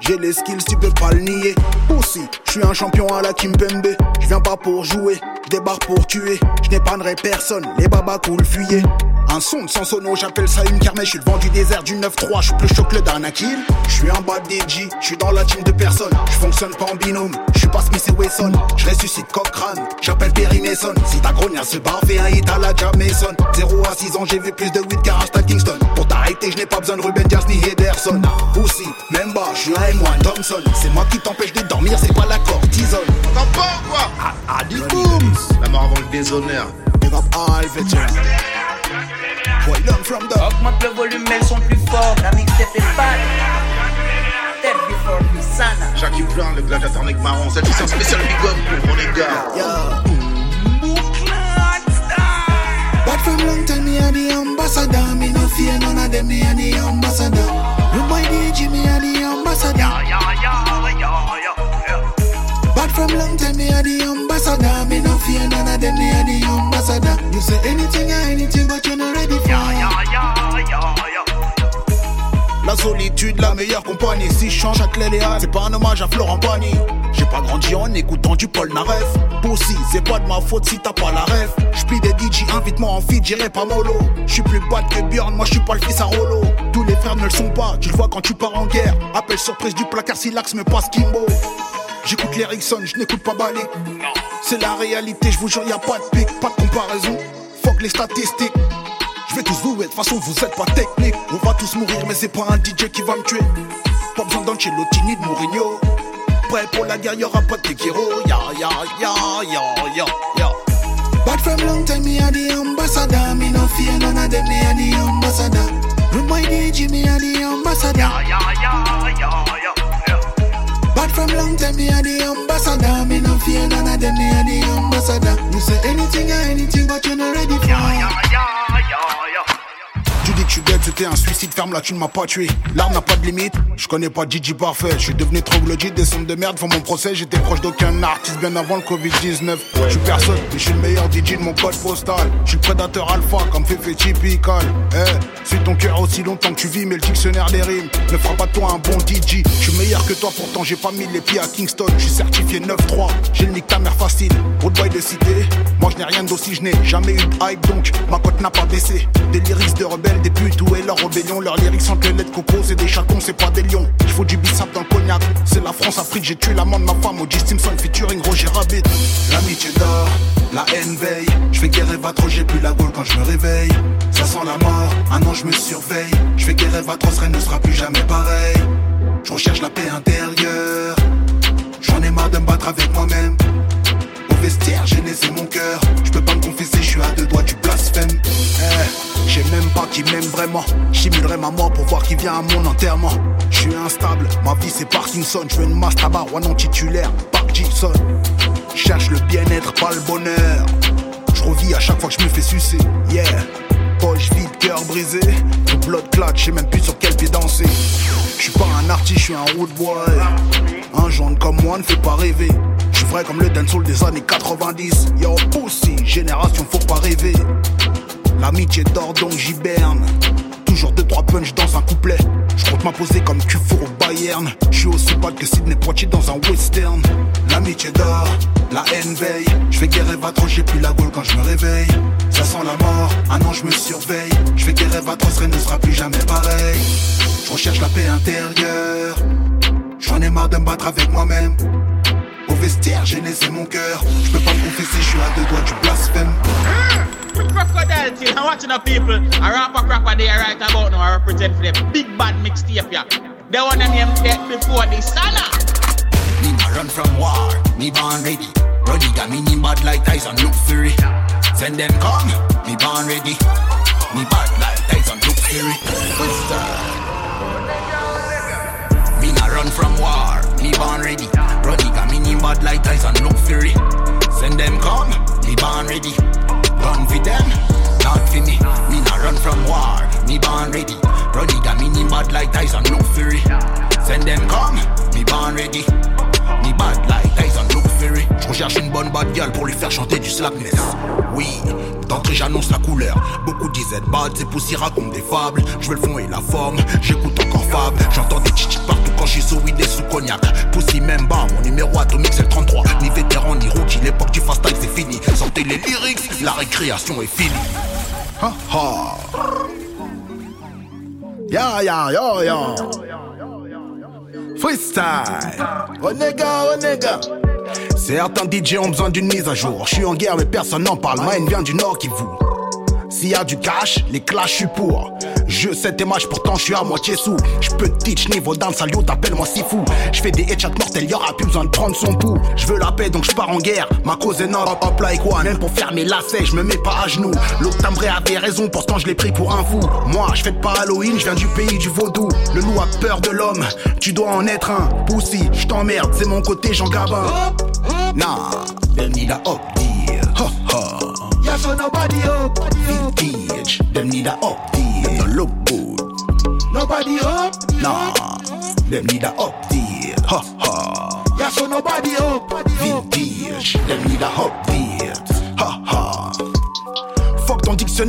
J'ai les skills, tu peux pas le nier. Aussi, je suis un champion à la Kimpembe. Je viens pas pour jouer, je débarque pour tuer. Je n'épargnerai personne, les babas cool, fuyez. Un son de sans sono, j'appelle ça une kermesse. Je suis le vent du désert du 9-3, je suis plus chaud que le Danakil. Je suis un bad DJ, je suis dans la team de personne. Je fonctionne pas en binôme, je suis pas Smith et Wesson. Je ressuscite Cochrane, j'appelle Perry Mason. Si ta grogne se barre, fais un hit à la Jam Mason. 0 à 6 ans, j'ai vu plus de 8 car hashtag Kingston. Pour t'arrêter, je n'ai pas besoin de Ruben Dias ni Ederson. Aussi, même bas, je suis un M1 Thompson. C'est moi qui t'empêche de dormir, c'est pas la cortisone. T'en quoi? Ah, ah, du boom La mort avant le déshonneur. Big up all learn from the Augmente le volume, elles sont plus fortes. La mixtape est bad. Step before the sana. Jackie Brown, le gladiateur marron. Cette édition spéciale Big Up pour mon gars. But from long time me a the ambassador Me no fear none of them, me a the ambassador You DJ, me a the ambassador But La solitude, la meilleure compagnie. Si je change Châtelet Léa, c'est pas un hommage à Florent Pagny. J'ai pas grandi en écoutant du Paul Naref. C'est pas de ma faute si t'as pas la ref. J'plie des DJ, invite-moi en feed, j'irai pas mollo. J'suis plus bad que Bjorn, moi j'suis pas le fils à Rollo. Tous les frères ne le sont pas, tu le vois quand tu pars en guerre. Appel surprise du placard si l'axe me passe Kimbo. J'écoute l'Erickson, je n'écoute pas Balé. C'est la réalité, je vous jure, y a pas de pic, pas de comparaison. Fuck les statistiques. Je vais tous vous de toute façon vous êtes pas technique. On va tous mourir, mais c'est pas un DJ qui va me tuer. Pas besoin d'Ancelotti de Mourinho. Prêt pour la guerre, y'aura pas de Tekiro. Ya ya ya ya ya ya. But from long time me a the ambassador Me no fear none of them, me a the ambassador DJ, me a the ambassador But from long time me a the ambassador. Me no fear none of them, me a the ambassador. You say anything or anything but you're not ready for. Tu c'était un suicide, ferme là, tu ne m'as pas tué. L'arme n'a pas de limite, je connais pas Gigi parfait. Je suis devenu troglodyte, des sommes de merde font mon procès. J'étais proche d'aucun artiste bien avant le Covid-19. Je suis personne, mais je suis le meilleur DJ de mon code postal. Je suis prédateur alpha comme Fefe typical. Eh, suis ton cœur aussi longtemps que tu vis, mais le dictionnaire des rimes ne fera pas toi un bon DJ. Je suis meilleur que toi, pourtant j'ai pas mis les pieds à Kingston. Je suis certifié 9-3, j'ai le nick ta mère facile. Road boy de cité, moi je n'ai rien d'aussi, je n'ai jamais eu de hype donc ma cote n'a pas baissé. Des lyrics de rebelles, des putes, où leur rébellion Leurs lyrics sans que coco, c'est des chatons, c'est pas des lions. Il faut du bissap dans le cognac, c'est la France Afrique, j'ai tué l'amant de ma femme, O.J. Simpson featuring Roger Rabbit. L'amitié dort, la haine veille, je fais guerre et va trop, j'ai plus la gaule quand je me réveille. Ça sent la mort, un an je me surveille, je fais guerre et va trop, ce ne sera plus jamais pareil. Je recherche la paix intérieure, j'en ai marre de me battre avec moi-même. Vestiaire, gêné, c'est mon cœur. Je peux pas me confesser, je suis à deux doigts du blasphème. Eh, j'ai même pas qui m'aime vraiment. J'simulerai ma mort pour voir qui vient à mon enterrement. Je suis instable, ma vie c'est Parkinson. Je veux une masse tabac, un non titulaire, Parkinson. Cherche le bien-être, pas le bonheur. Je revis à chaque fois que je me fais sucer. Yeah. Poche vide, cœur brisé. Le blood clot, je sais même plus sur quel pied danser. Je suis pas un artiste, je suis un road boy. Un jaune comme moi ne fait pas rêver. Comme le dancehall des années 90. Yo, pussy, génération, faut pas rêver. L'amitié dort donc j'hiberne. Toujours deux trois punch dans un couplet. Je compte m'imposer comme Cufour au Bayern. Je suis aussi bad que Sidney Poitier dans un western. L'amitié dort, la haine veille. Je fais guerre trop, j'ai plus la gueule quand je me réveille. Ça sent la mort, un an je me surveille. Je fais guerre atroce, rien ne sera plus jamais pareil. Je recherche la paix intérieure. J'en ai marre de me battre avec moi-même. Au vestiaire, j'ai laissé mon cœur. Je peux pas me confesser, je suis à deux doigts du blasphème. Crocodile till I'm watching the people. I rap a crocodile right about now. I represent for the big bad mixtape, yeah. They want them dead before the Sana. Me nah run from war, me born ready. Roddy got me name bad like Tyson, look fury. Send them come, me born ready. Me bad like Tyson, look fury. Me nah run from war, me born ready. Bad like Tyson, look fury. Send them come, me born ready. Run for them, not for me. Me nah run from war, me born ready. Roddy got me name bad like Tyson, look fury. Send them come, me born ready. Me bad like Tyson, look fury. Je recherche une bonne bad girl pour lui faire chanter du slackness. Oui, d'entrée j'annonce la couleur. Beaucoup disaient bad, c'est poussière raconte des fables. Je veux le fond et la forme, j'écoute encore Fab. J'entends des chichis partout quand je suis sous weed et sous cognac. Pussy même bas, mon numéro atomique c'est le 33. Ni vétéran ni rookie, l'époque du fast c'est fini. Sortez les lyrics, la récréation est finie. Ha ha. Ya ya ya ya. Freestyle. Oh nigga. Certains DJ ont besoin d'une mise à jour. Je suis en guerre mais personne n'en parle. Ma haine vient du nord qui vous. S'il y a du cash, les clashs, je suis pour. Je sais tes matchs, pourtant je suis à moitié sous. Je peux te teach niveau dans salio, t'appelles-moi si fou. Je fais des headshots mortels, y'aura plus besoin de prendre son pouls. Je veux la paix donc je pars en guerre. Ma cause est noble, hop, hop like one. Même pour faire mes lacets, je me mets pas à genoux. L'autre timbré avait raison, pourtant je l'ai pris pour un fou. Moi, je fais pas Halloween, je viens du pays du vaudou. Le loup a peur de l'homme, tu dois en être un. Pussy, je t'emmerde, c'est mon côté Jean Gabin. Nah, them need a up need a up deal. Don't look good. Nobody up. Nah, them need a up deal. Ha ha. Yeah, so nobody up. Vintage, them need a up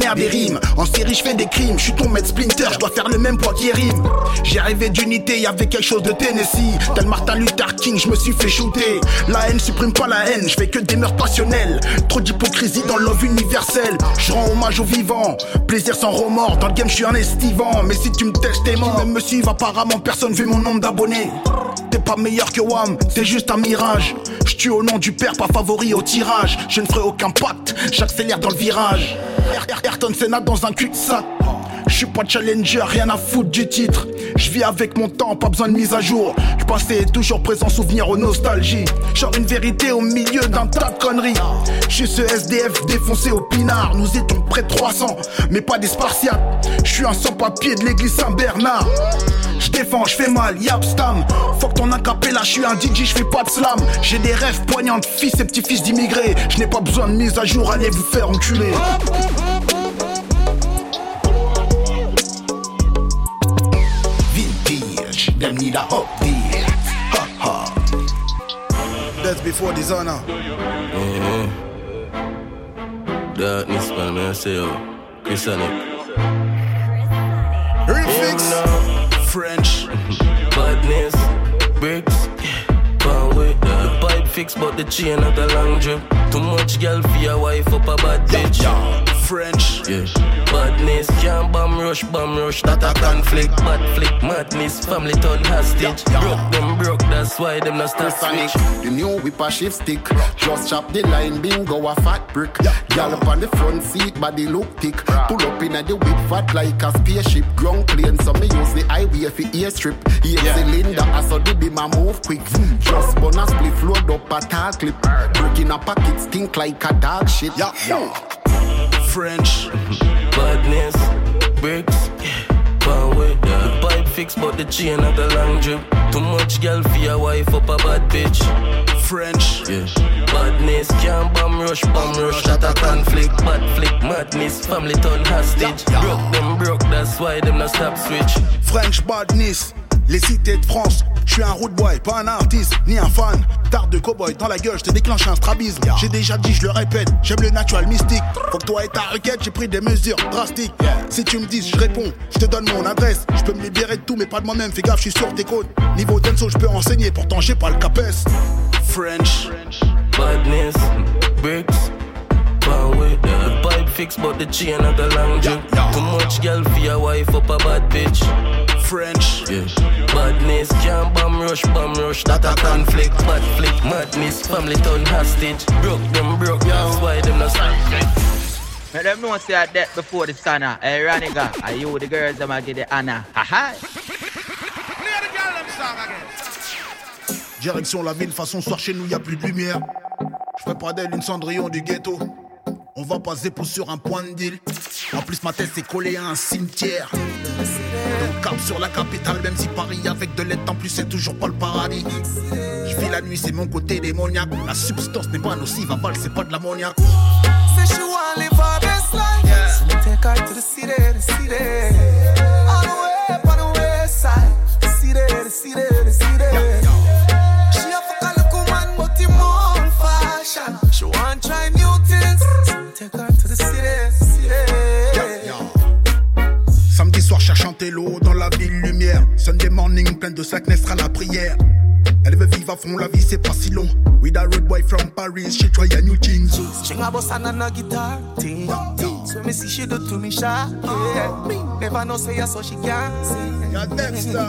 Rimes. En série, je fais des crimes. Je suis ton maître Splinter, je dois faire le même poids qui rime. J'ai rêvé d'unité, y'avait quelque chose de Tennessee. Tel Martin Luther King, je me suis fait shooter. La haine supprime pas la haine, je fais que des meurtres passionnels. Trop d'hypocrisie dans l'ove universelle. Je rends hommage aux vivants. Plaisir sans remords, dans le game, je suis un estivant. Mais si tu me testes, t'es mort. Même me suivre, apparemment, personne vu mon nombre d'abonnés. T'es pas meilleur que Wam, t'es juste un mirage. Je tue au nom du père, pas favori au tirage. Je ne ferai aucun pacte, j'accélère dans le virage. Ayrton Senna dans un cul-de-sac. Je suis pas challenger, rien à foutre du titre. Je vis avec mon temps, pas besoin de mise à jour. Le passé est toujours présent, souvenir aux nostalgies. Genre une vérité au milieu d'un tas de conneries. Je ce SDF défoncé au pinard. Nous étions près de 300, mais pas des spartiates. Je suis un sans-papier de l'église Saint-Bernard. Je défends, je fais mal, yap stam. Fuck ton là, je suis un DJ, je fais pas de slam. J'ai des rêves poignants de fils et petits-fils d'immigrés. Je n'ai pas besoin de mise à jour, allez vous faire enculer. Vintage, them need a update. Ha ha. That's before dishonor. Darkness, man, man, I say, oh, Chris Sonic. Refix. French. Badness, bricks, power with the pipe fix, but the chain not a long drip. Too much girl for your wife up a bad bitch. French. Yeah. Badness, can't bomb rush, bomb rush, that a conflict. Bad flick, madness, family turn hostage. Broke them broke, that's why them not Sonic, switch. the new whip a shift stick. Just chop the line, bingo a fat brick. Gal up on the front seat, body look thick. Pull up in a the whip fat like a spaceship. Ground plane, so me use the highway for airstrip. yeah. cylinder, I saw the beam a move quick. Just bonus split load up a tall clip. Breaking a pocket stink like a dog shit. Yeah, yeah. French, <laughs> badness, bricks, power with The pipe fix, but the chain at the long drip. Too much girl for your wife up a bad bitch. French, yeah. Badness, can't bomb rush, bomb rush, that a conflict. Bad flick, madness, family turn hostage. Broke them broke, that's why them not stop switch. French Badness, les cités de France. Je suis un road boy, pas un artiste, ni un fan. Tard de cowboy dans la gueule, je te déclenche un strabisme. J'ai déjà dit, je le répète, j'aime le natural mystique. Faut que toi et ta requête, j'ai pris des mesures drastiques. Si tu me dis, je réponds, je te donne mon adresse. Je peux me libérer de tout, mais pas de moi-même. Fais gaffe, je suis sur tes côtes. Niveau denso, je peux enseigner, pourtant j'ai pas le capes. French, badness, bricks, The pipe but the chain at the long drip. Too much girl for your wife up a bad bitch. French, yeah. Badness, can't bomb rush, bomb rush, that a conflict. Bad flick, madness, family turn hostage. Broke them broke, that's why them not stop. Let them know say before the sun. ah. Hey, Raniga, are you the girls them a get the honor? Ha ha. Direction la ville, façon soir chez nous, y a plus de lumière. Je fais pas d'elle une cendrillon du ghetto. On va pas zépo sur un point de deal. En plus, ma tête s'est collée à un cimetière. Cap sur la capitale, même si Paris avec de l'aide en plus, c'est toujours pas le paradis. Je vis la nuit, c'est mon côté démoniaque. La substance n'est pas nocive, aval, c'est pas de l'ammoniaque. Say she wanna live her best life. So me take her to the city, the city. All the way up on the west side. The city, the city, the city. She a fuck a look man, but him on fashion. She want try new things. So me take her Dans la ville lumière. Sunday morning, plein de slackness à la prière. Elle veut vivre à fond, la vie c'est pas si long. With a road boy from Paris, she try a new a guitar ting. So me see she do to me shy. Yeah. Never know say so she can sing. Yeah, Dexter.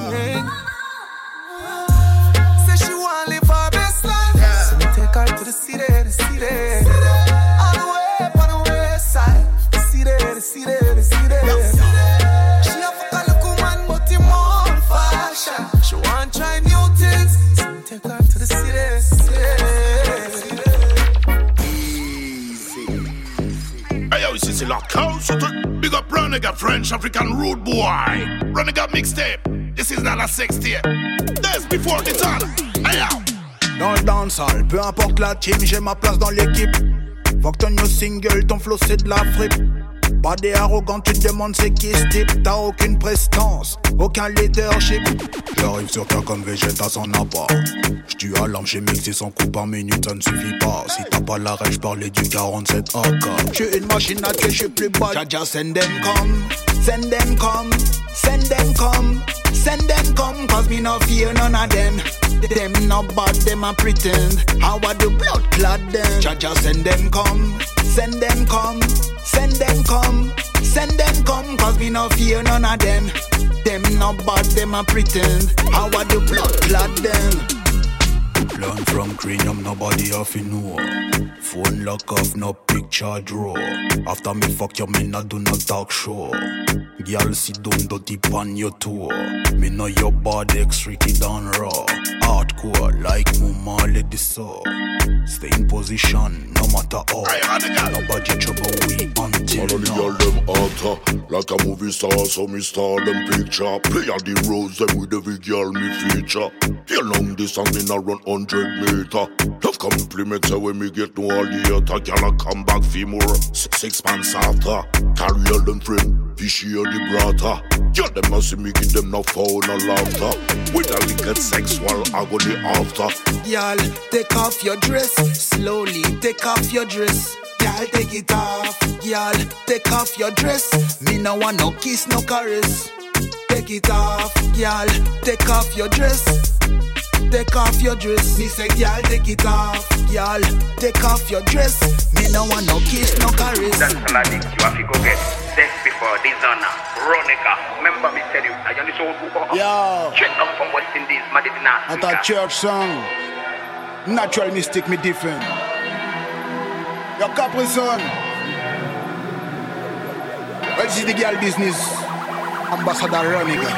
Say she wanna live her best life. So me take her to the city, the city. All the way up on the west side. The city, the city, la cause tout. Big up Running French African Rude Boy. Running mixtape. This is not a sex tape. This before the time. Hey yo. Dans le dancehall, peu importe la team, j'ai ma place dans l'équipe. Fuck ton new single, ton flow c'est de la fripe. Pas des arrogants, tu te demandes c'est qui ce type. T'as aucune prestance, aucun leadership. J'arrive sur toi comme Vegeta sans appart. J'tue à l'arme, j'ai mixé son coup par minute, ça ne suffit pas. Si t'as pas la rêve, j'parlais du 47 AK. J'suis une machine à tuer, j'suis plus bas. Jaja, send them come, send them come, send them come, send them come. Cause me no fear none of them. Them no bad, them a pretend. How I do blood clot them. Jaja, send them come, send them come, send them come, send them come. Cause me no fear none of them. Them no bad, them a pretend. How I do blood clot them. Learn from cranium, nobody off in know. Phone lock off, no picture draw. After me fuck you, me not do no talk show. Girl, sit down, dirty pan your toe. Me know your body X Ricky raw. Hardcore, like mama, let this so. Stay in position, no matter how. Nobody trouble we until All of the now. girl them hotter. Like a movie star so me star them picture. Play on the roads them with every girl me feature. Here long distance me not run 100 meter. Love compliments when me get no all the other Girl I come back for more. Six months after Carry all them friend Fishy or the brother Girl them a see me give them no phone no laughter. With a little sexual agony after Y'all, take off your dress. Slowly, take off your dress. Y'all, take it off. Y'all, take off your dress. Me no want no kiss, no caress. Take it off. Y'all, take off your dress. Take off your dress. Me say, girl, take it off. Girl, take off your dress. Me no want no kiss, no caress. That's all I think you have to go get death before dishonor. Veronica, remember me tell you, I only saw who Yo. Straight come from West Indies, Madina. I thought church song. Natural mistake me different. Your couple son. Well, this is the girl business. Ambassador Ronica.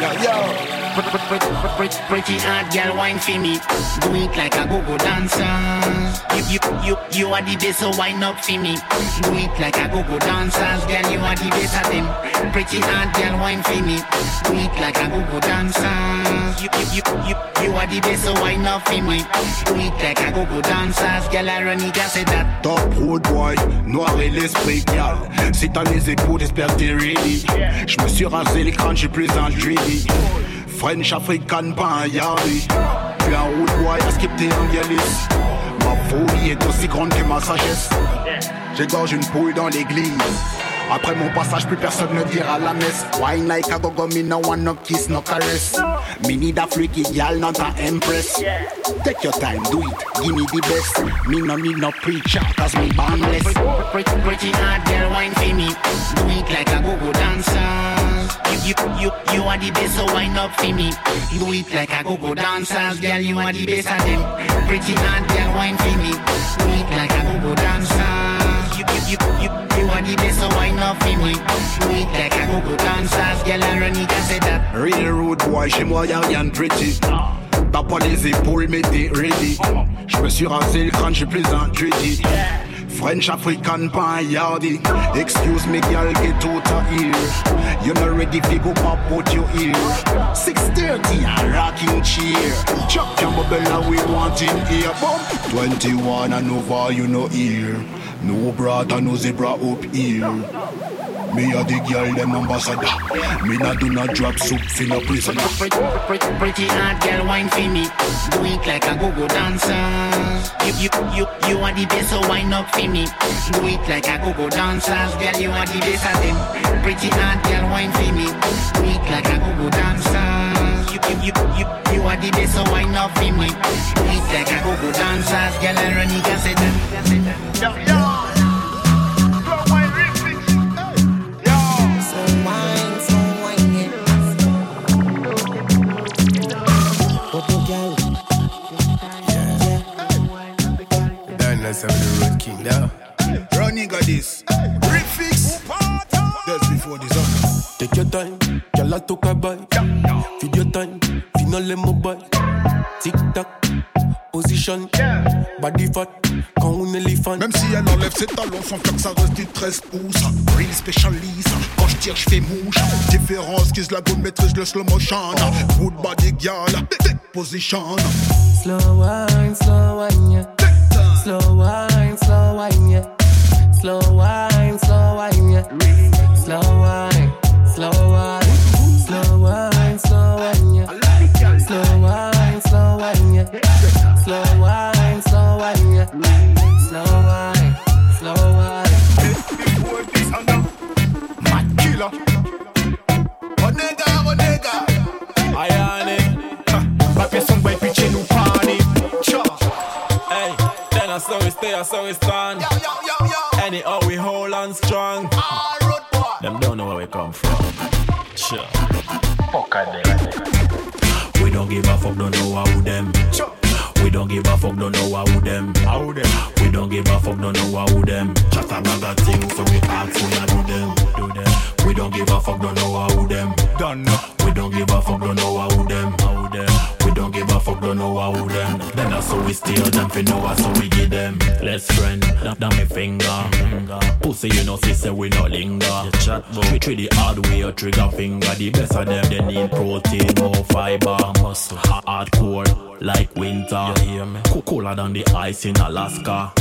Yo, yo. Pretty hard girl wine for me. Do it like a go-go dancer. You, you, you, are the best so wine up for me. Do it like a go-go dancers Girl you are the best of them. Pretty hard girl wine for me. Do it like a go-go dancers you, you, you, you, are the best so wine up for me. Do it like a go-go dancers Girl I run it say that. Top road boy, noir et l'esprit gal Si t'as les épaules, j'espère t'es ready. Je me suis rasé les crânes, j'ai plus un dready French African pas un yardi Puis un road boy à skipper un dialyse Ma folie est aussi grande que ma sagesse. J'égorge une poule dans l'église après mon passage, plus personne ne dira la messe. Wine like a go-go, me no want no kiss, no caress. Me need a freaky gal, not a empress. Take your time, do it, give me the best. Me no need no preacher, cause me boundless. Pretty, pretty hard girl wine for me Do it like a go-go dancer You, you, you, you are the best so wine up for me Do it like a go-go dancers Girl you are the best of them Pretty hard girl wine for me Do it like a go-go dancer you, you, you, you the best so wine up for me it like a go-go dancers Girl I run it and say that Real road boy, chez moi y'a rien de pretty. T'as pas les épaules, mais t'es ready. Je me suis rasé le crâne, j'ai plus un dready. French African pas un yardi. Excuse me, girl, get out of here. You're not ready to go pop out your ear. 630, a rocking. Chop your bubble, we want in here. Bump 21 and over, you know here. No brother, no zebra up here. Me a the girl, them ambassador. Me not do not drop soup for no prisoner. Pretty, pretty, pretty hard girl wine for me. Do it like a go-go dancer. You, you, you, you are the best so wine up for me. Do it like a go-go dancers Girl you are the best of them. Pretty hard girl wine for me. Do it like a go-go dancers you, you, you, you, you are the best so wine up for me. Do it like a go-go dancers Girl I run it and say that son faire que ça reste du 13 pouces. Real specialist. Quand je tire, je fais mouche. Différence, kiss la gomme, maîtrise le slow motion. Good body girl, position. Slow wine, slow wine, yeah. Slow wine, slow wine, yeah. Slow wine, saw we stay, I saw we stand. Anyhow, we hold on strong. Them don't know where we come from. Sure. Fuck a them. We don't give a fuck, don't know how them. We don't give a fuck, don't know how them. How them? We don't give a fuck, don't know how them. Chat a of things, so we ask we a do them. Do them. We don't give a fuck, don't know how them. Done. We don't give a fuck, don't know how them. How them. We don't give a fuck, don't know how them. Then that's how we steal them, fi know us, so we give them. Let's friend, that me finger. Pussy, you know, say we no linger. Chat, we treat the hard way, your trigger finger. The best of them, they need protein, more fiber, muscle, hardcore, like winter. Hear me? Cooler than the ice in Alaska.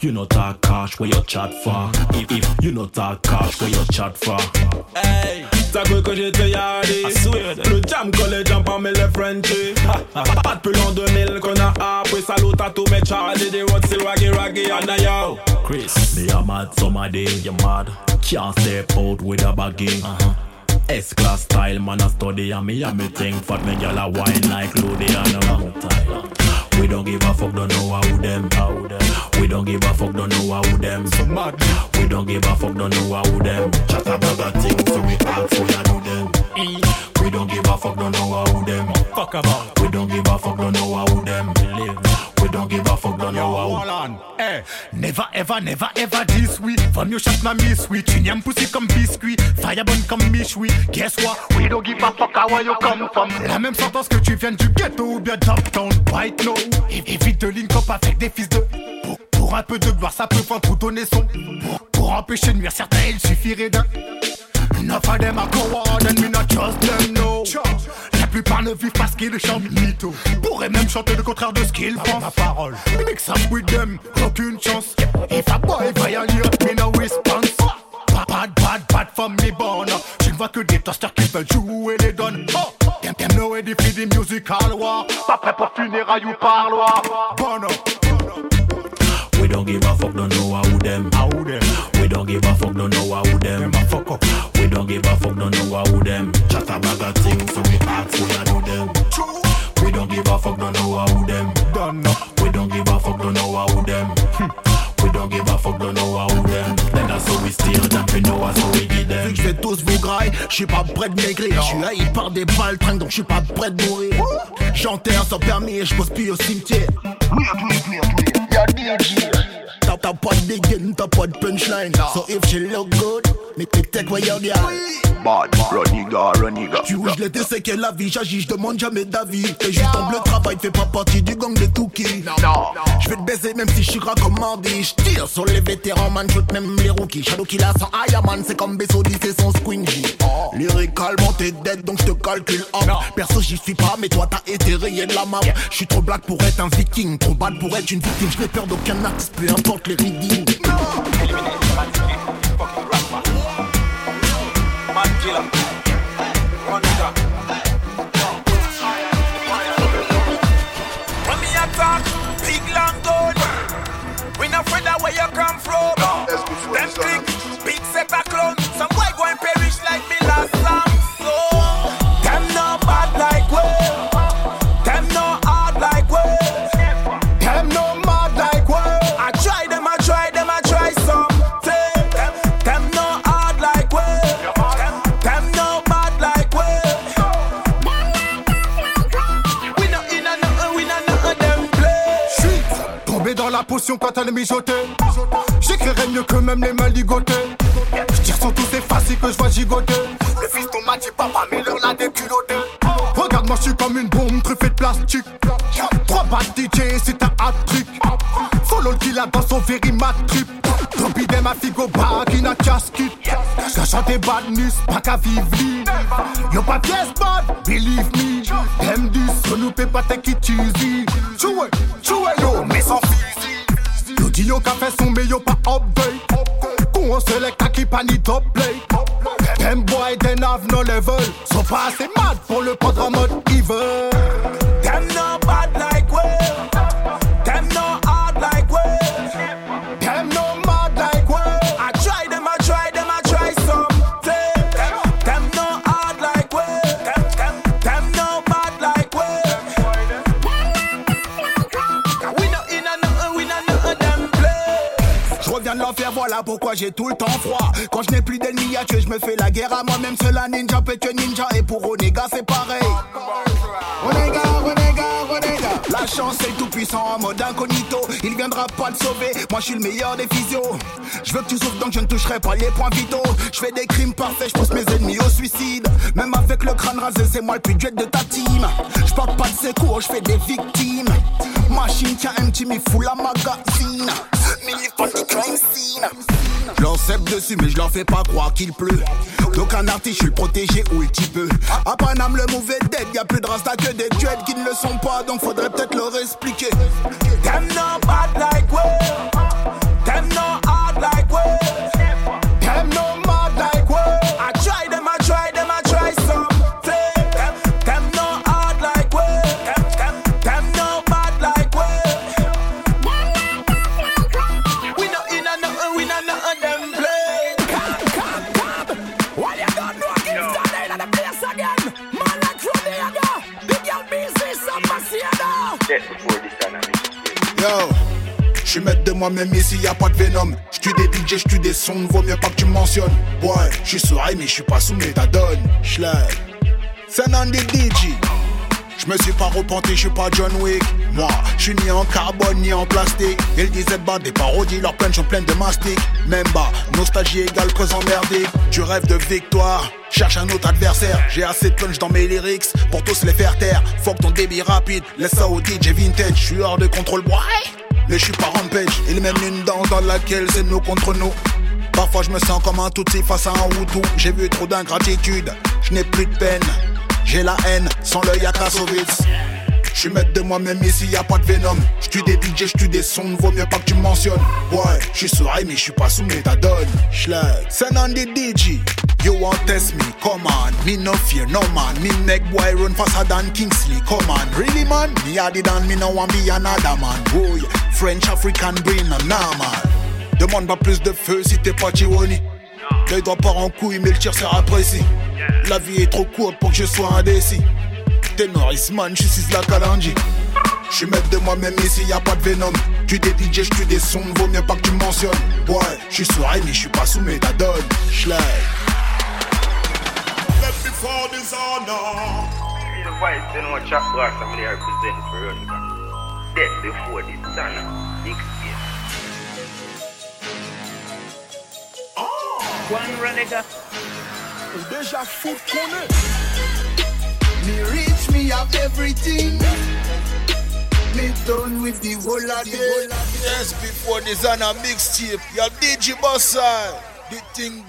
You know talk cash where you chat for. If, if you know talk cash where you chat for. Hey, t'as cru que j'étais yardé Le jam jump en mes les Frenchies Pas depuis l'an 2000 qu'on a appris Salut à tous mes Charlie. Des roads still raggy raggy and a yo. Chris, me a mad somebody, you mad. Can't step out with a baggy uh-huh. S-class style, man, I study and me and me think Fat. Me gyal a wine like Ludi and a time We don't give a fuck, don't know how them, We don't give a fuck, don't know how them So mad We don't give a fuck, don't know how them Chat about a thing, so we for ya do them. We don't give a fuck, don't know how them Fuck about We don't give a fuck, don't know how them Believe me We don't give a fuck, how Hold on. Eh, never ever, never ever this we. From your shot na miss we. Chinyam pussy comme biscuit. Firebun comme michoui. Guess what? We don't give a fuck how you come from. La même sentence que tu viennes du ghetto ou bien d'uptown. Now. É- Évite de link up avec des fils de. Pour, pour un peu de gloire, ça peut faire tout donner son. Pour, pour empêcher de nuire certains, il suffirait d'un. Enough of them are coward and me not trust them, no plupart ne vivent pas ce qu'ils chantent, mytho Pourrait même chanter le contraire de ce qu'ils pensent Ma parole, mix up with them, aucune chance If a boy violate, me no response Bad, bad, bad, bad from me born Je ne vois que des toasters qui veulent jouer les donnes oh. Them, them know where they feed the musical war Pas prêt pour funérailles ou parloir Bono We don't give a fuck, don't know how them. How them? We don't give a fuck, don't know how them. fuck up. We don't give a fuck, don't know how them. Chat a bag of things, so we for ya do them. We don't give a fuck, don't know how them. We don't give a fuck, don't know how them. We don't give a fuck, don't know how them. Then that's how we still jumping, know how we get them. Vu que je vais tous vous grailler, je suis pas prêt de maigrir. Je suis haï par des balles trinques, donc je suis pas prêt de mourir. J'enterre sans permis et je pose plus au cimetière. Y'a DJ. T'as t'as pas de dégaine, t'as pas de punchline. So if she look good, make me take away your girl? Bad, runiga, runiga. Tu rouges l'été, c'est que la vie, j'agis, je demande jamais d'avis. T'es juste en bleu travail, fais pas partie du gang des Touki. Non, je vais te baiser même si je suis recommandé. Je tire sur les vétérans, man, shoot même les rookies. Shadow Killer sans Ayaman, c'est comme Bessodi, c'est son squingy. Lyricalement, t'es dead, donc je te calcule up. Perso, j'y suis pas, mais toi, t'as été rayé de la map. Je suis trop black pour être un viking, trop bad pour être une victime. Je n'ai peur d'aucun artiste, peu importe les readings. When potion quand elle mijotait. J'écrirais mieux que même les mains ligotées. J'tire sur tous ces faciles que je vois gigoter. Le fils ton m'a dit papa, mais l'heure l'a déculotté. Regarde-moi, je suis comme une bombe truffée de plastique. Trois bad DJ, c'est un hat-trick. Follow le killer dans son very mad trip. Topi de ma figo back in a casket. Quand chante bad news, pas qu'à vivre. Yo pas pièce bad, believe me. Them this, nous pas it easy. Choué, choué yo, mais sans fusil. Yo dit yo qu'a fait son mais yo pas update. Qu'on on select à qui pas ni top play. Them boy, they have no level. Sont pas assez mad pour le prendre en mode evil. Them no bad like we. Pourquoi j'ai tout le temps froid. Quand je n'ai plus d'ennemis à tuer, je me fais la guerre à moi-même. Seul un ninja peut tuer ninja, et pour Onega, c'est pareil. Onega, Onega, Onega. La chance est tout puissant en mode incognito. Il viendra pas te sauver. Moi, je suis le meilleur des physios. Je veux que tu souffres, donc je ne toucherai pas les points vitaux. Je fais des crimes parfaits, je pousse mes ennemis au suicide. Même avec le crâne rasé, c'est moi le plus de ta team. Je porte pas de secours, je fais des victimes. Machine un petit, mais full la magazine. Je leur cèpe dessus, mais je leur fais pas croire qu'il pleut. Donc un artiste, je suis protégé ou un petit peu. À Paname, le mauvais dead, y a plus de rasta que des duels qui ne le sont pas, donc faudrait peut-être leur expliquer. Them no bad like we. Yo, je suis maître de moi-même ici, y a pas de venom. J'tue des DJ, j'tue des sons, vaut mieux pas que tu me mentionnes. Ouais, je suis sourire, mais je suis pas sous méthadone. Schlag. C'est un des DJ. Je me suis pas repenti, je suis pas John Wick. Moi, je suis ni en carbone ni en plastique. Et le disait bas des parodies, leurs punch sont pleines de mastic. Même bas, nostalgie égale présent merdique. Tu rêves de victoire, cherche un autre adversaire. J'ai assez de punch dans mes lyrics pour tous les faire taire. Fuck ton débit rapide, laisse ça au DJ vintage. Je suis hors de contrôle, boy. Mais je suis pas rampage. Il mène une danse dans laquelle c'est nous contre nous. Parfois je me sens comme un touti face à un Hutu. J'ai vu trop d'ingratitude, je n'ai plus de peine. J'ai la haine, sans l'œil à Kassovitz. Je suis maître de moi-même ici, y a pas de venom. J'tue des DJ, j'tue des sons, vaut mieux pas que tu me mentionnes. Ouais, j'suis sourire, mais j'suis pas sous méthadone. Schlag, send on the DJ. You want test me, come on. Me no fear, no man. Me make boy run faster than Kingsley, come on. Really man? Me had it and me no want be another man. Yeah, French, African, brain, nah man. Demande pas plus de feu si t'es pas Chironi. L'œil doit part en couille, mais le tir sera précis. La vie est trop courte pour que je sois indécis. T'es Norrisman, je suis la Kalanji. Je suis maître de moi-même ici, y a pas de venom. Tu des DJ, j'tue des sons, vaut mieux pas que tu me mentionnes. Ouais, je suis sourire, mais je suis pas sous méthadone. Schlag. Left before. One Ronica. Déjà fou qu'on est. Me reach, me have everything. Me done with the whole of the whole of Yes, before this on a mixtape, your DJ Bossa. Uh, the thing